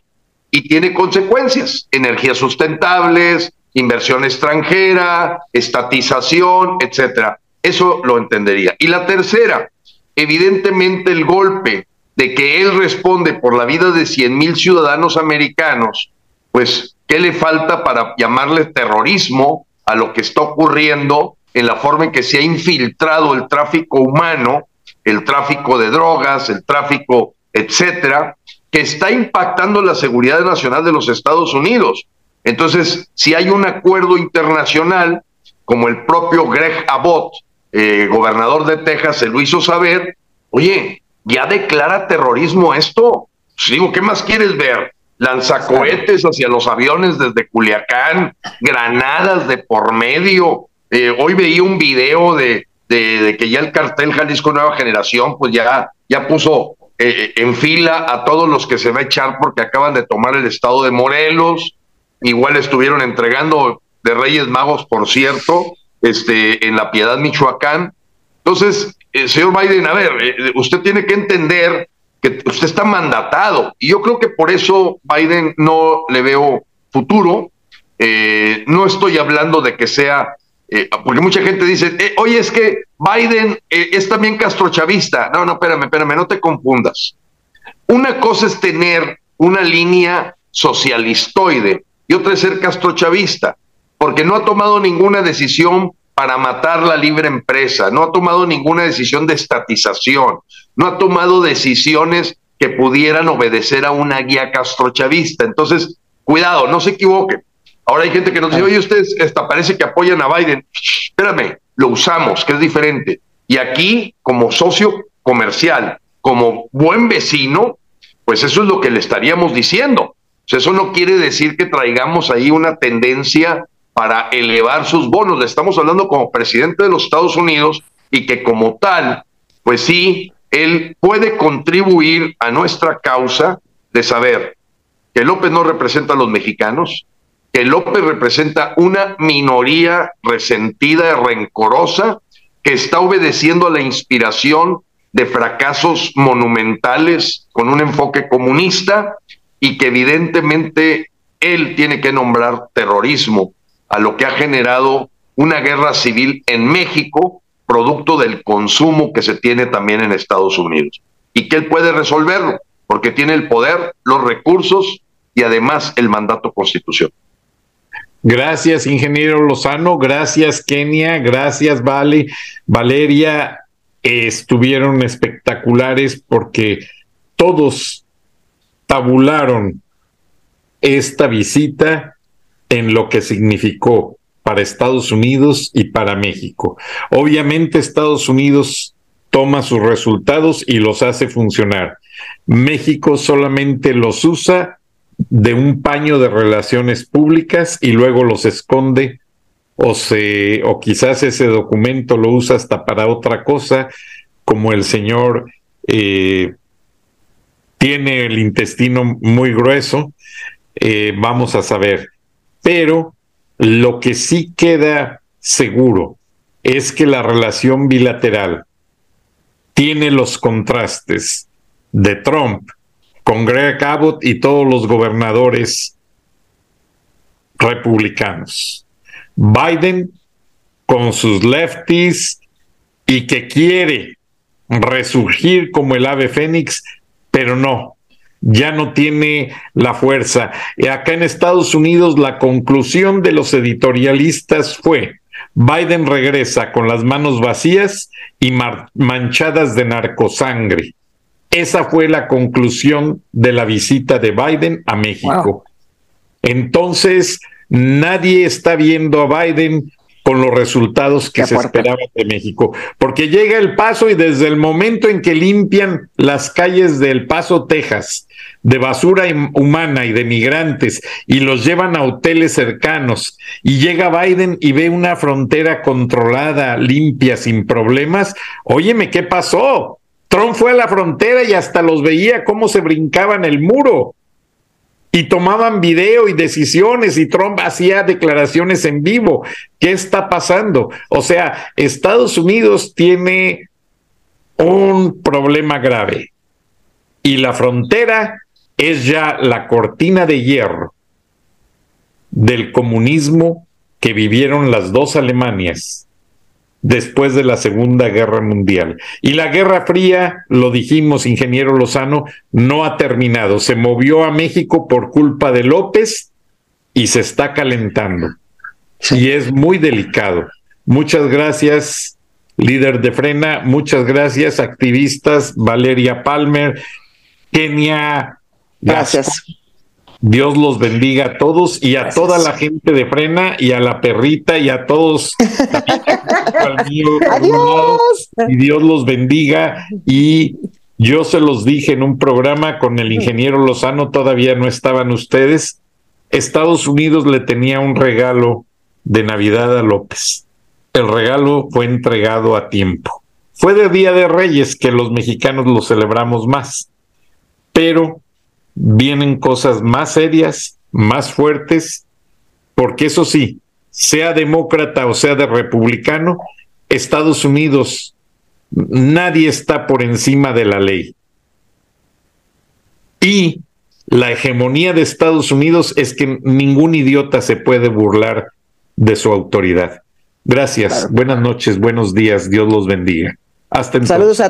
y tiene consecuencias, energías sustentables, inversión extranjera, estatización, etcétera. Eso lo entendería. Y la tercera, evidentemente el golpe de que él responde por la vida de 100 mil ciudadanos americanos, pues, ¿qué le falta para llamarle terrorismo a lo que está ocurriendo en la forma en que se ha infiltrado el tráfico humano el tráfico de drogas, el tráfico, etcétera, que está impactando la seguridad nacional de los Estados Unidos. Entonces, si hay un acuerdo internacional, como el propio Greg Abbott, eh, gobernador de Texas, se lo hizo saber, oye, ya declara terrorismo esto. Pues digo, ¿qué más quieres ver? Lanzacohetes hacia los aviones desde Culiacán, granadas de por medio. Eh, hoy veía un video de, de, que ya el cartel Jalisco Nueva Generación, pues ya, ya puso eh, en fila a todos los que se va a echar porque acaban de tomar el estado de Morelos. Igual estuvieron entregando de Reyes Magos, por cierto, este, en La Piedad, Michoacán. Entonces, eh, señor Biden, a ver, eh, usted tiene que entender que usted está mandatado y yo creo que por eso Biden no le veo futuro. Eh, no estoy hablando de que sea, porque mucha gente dice, oye, es que Biden es también castrochavista. No, no, espérame, espérame, no te confundas. Una cosa es tener una línea socialistoide y otra es ser castrochavista porque no ha tomado ninguna decisión para matar la libre empresa, no ha tomado ninguna decisión de estatización, no ha tomado decisiones que pudieran obedecer a una guía castrochavista. Entonces, cuidado, no se equivoque. Ahora hay gente que nos dice, oye, ustedes hasta parece que apoyan a Biden. Espérame, lo usamos, que es diferente. Y aquí, como socio comercial, como buen vecino, pues eso es lo que le estaríamos diciendo. eso no quiere decir que traigamos ahí una tendencia para elevar sus bonos. Le estamos hablando como presidente de los Estados Unidos y que como tal, pues sí, él puede contribuir a nuestra causa de saber que López no representa a los mexicanos, que López representa una minoría resentida y rencorosa que está obedeciendo a la inspiración de fracasos monumentales con un enfoque comunista y que evidentemente él tiene que nombrar terrorismo a lo que ha generado una guerra civil en México, producto del consumo que se tiene también en Estados Unidos. Y que él puede resolverlo, porque tiene el poder, los recursos y además el mandato constitucional. Gracias, ingeniero Lozano. Gracias, Kenia. Gracias, Vale. Valeria. estuvieron espectaculares porque todos tabularon esta visita en lo que significó para Estados Unidos y para México. Obviamente Estados Unidos toma sus resultados y los hace funcionar. México solamente los usa de un paño de relaciones públicas y luego los esconde o se o quizás ese documento lo usa hasta para otra cosa como el señor eh, tiene el intestino muy grueso eh, vamos a saber pero lo que sí queda seguro es que la relación bilateral tiene los contrastes de Trump con Greg Abbott y todos los gobernadores republicanos. Biden con sus lefties y que quiere resurgir como el ave fénix, pero no, ya no tiene la fuerza. Y acá en Estados Unidos la conclusión de los editorialistas fue, Biden regresa con las manos vacías y manchadas de narcosangre. Esa fue la conclusión de la visita de Biden a México. Entonces, nadie está viendo a Biden con los resultados que se esperaban de México. Porque llega el paso y desde el momento en que limpian las calles del Paso, Texas, de basura humana y de migrantes y los llevan a hoteles cercanos y llega Biden y ve una frontera controlada, limpia, sin problemas, óyeme, ¿qué pasó? Trump fue a la frontera y hasta los veía cómo se brincaban el muro y tomaban video y decisiones y Trump hacía declaraciones en vivo. ¿Qué está pasando? O sea, Estados Unidos tiene un problema grave y la frontera es ya la cortina de hierro del comunismo que vivieron las dos Alemanias después de la Segunda Guerra Mundial. Y la Guerra Fría, lo dijimos, ingeniero Lozano, no ha terminado. Se movió a México por culpa de López y se está calentando. Y es muy delicado. Muchas gracias, líder de Frena. Muchas gracias, activistas, Valeria Palmer, Kenia. Gracias. Dios los bendiga a todos y a toda la gente de Frena y a la perrita y a todos. [LAUGHS] Adiós. Y Dios los bendiga. Y yo se los dije en un programa con el ingeniero Lozano, todavía no estaban ustedes. Estados Unidos le tenía un regalo de Navidad a López. El regalo fue entregado a tiempo. Fue de Día de Reyes que los mexicanos lo celebramos más. Pero vienen cosas más serias, más fuertes, porque eso sí, sea demócrata o sea de republicano, Estados Unidos, nadie está por encima de la ley. Y la hegemonía de Estados Unidos es que ningún idiota se puede burlar de su autoridad. Gracias, buenas noches, buenos días, Dios los bendiga. Hasta entonces. Saludos a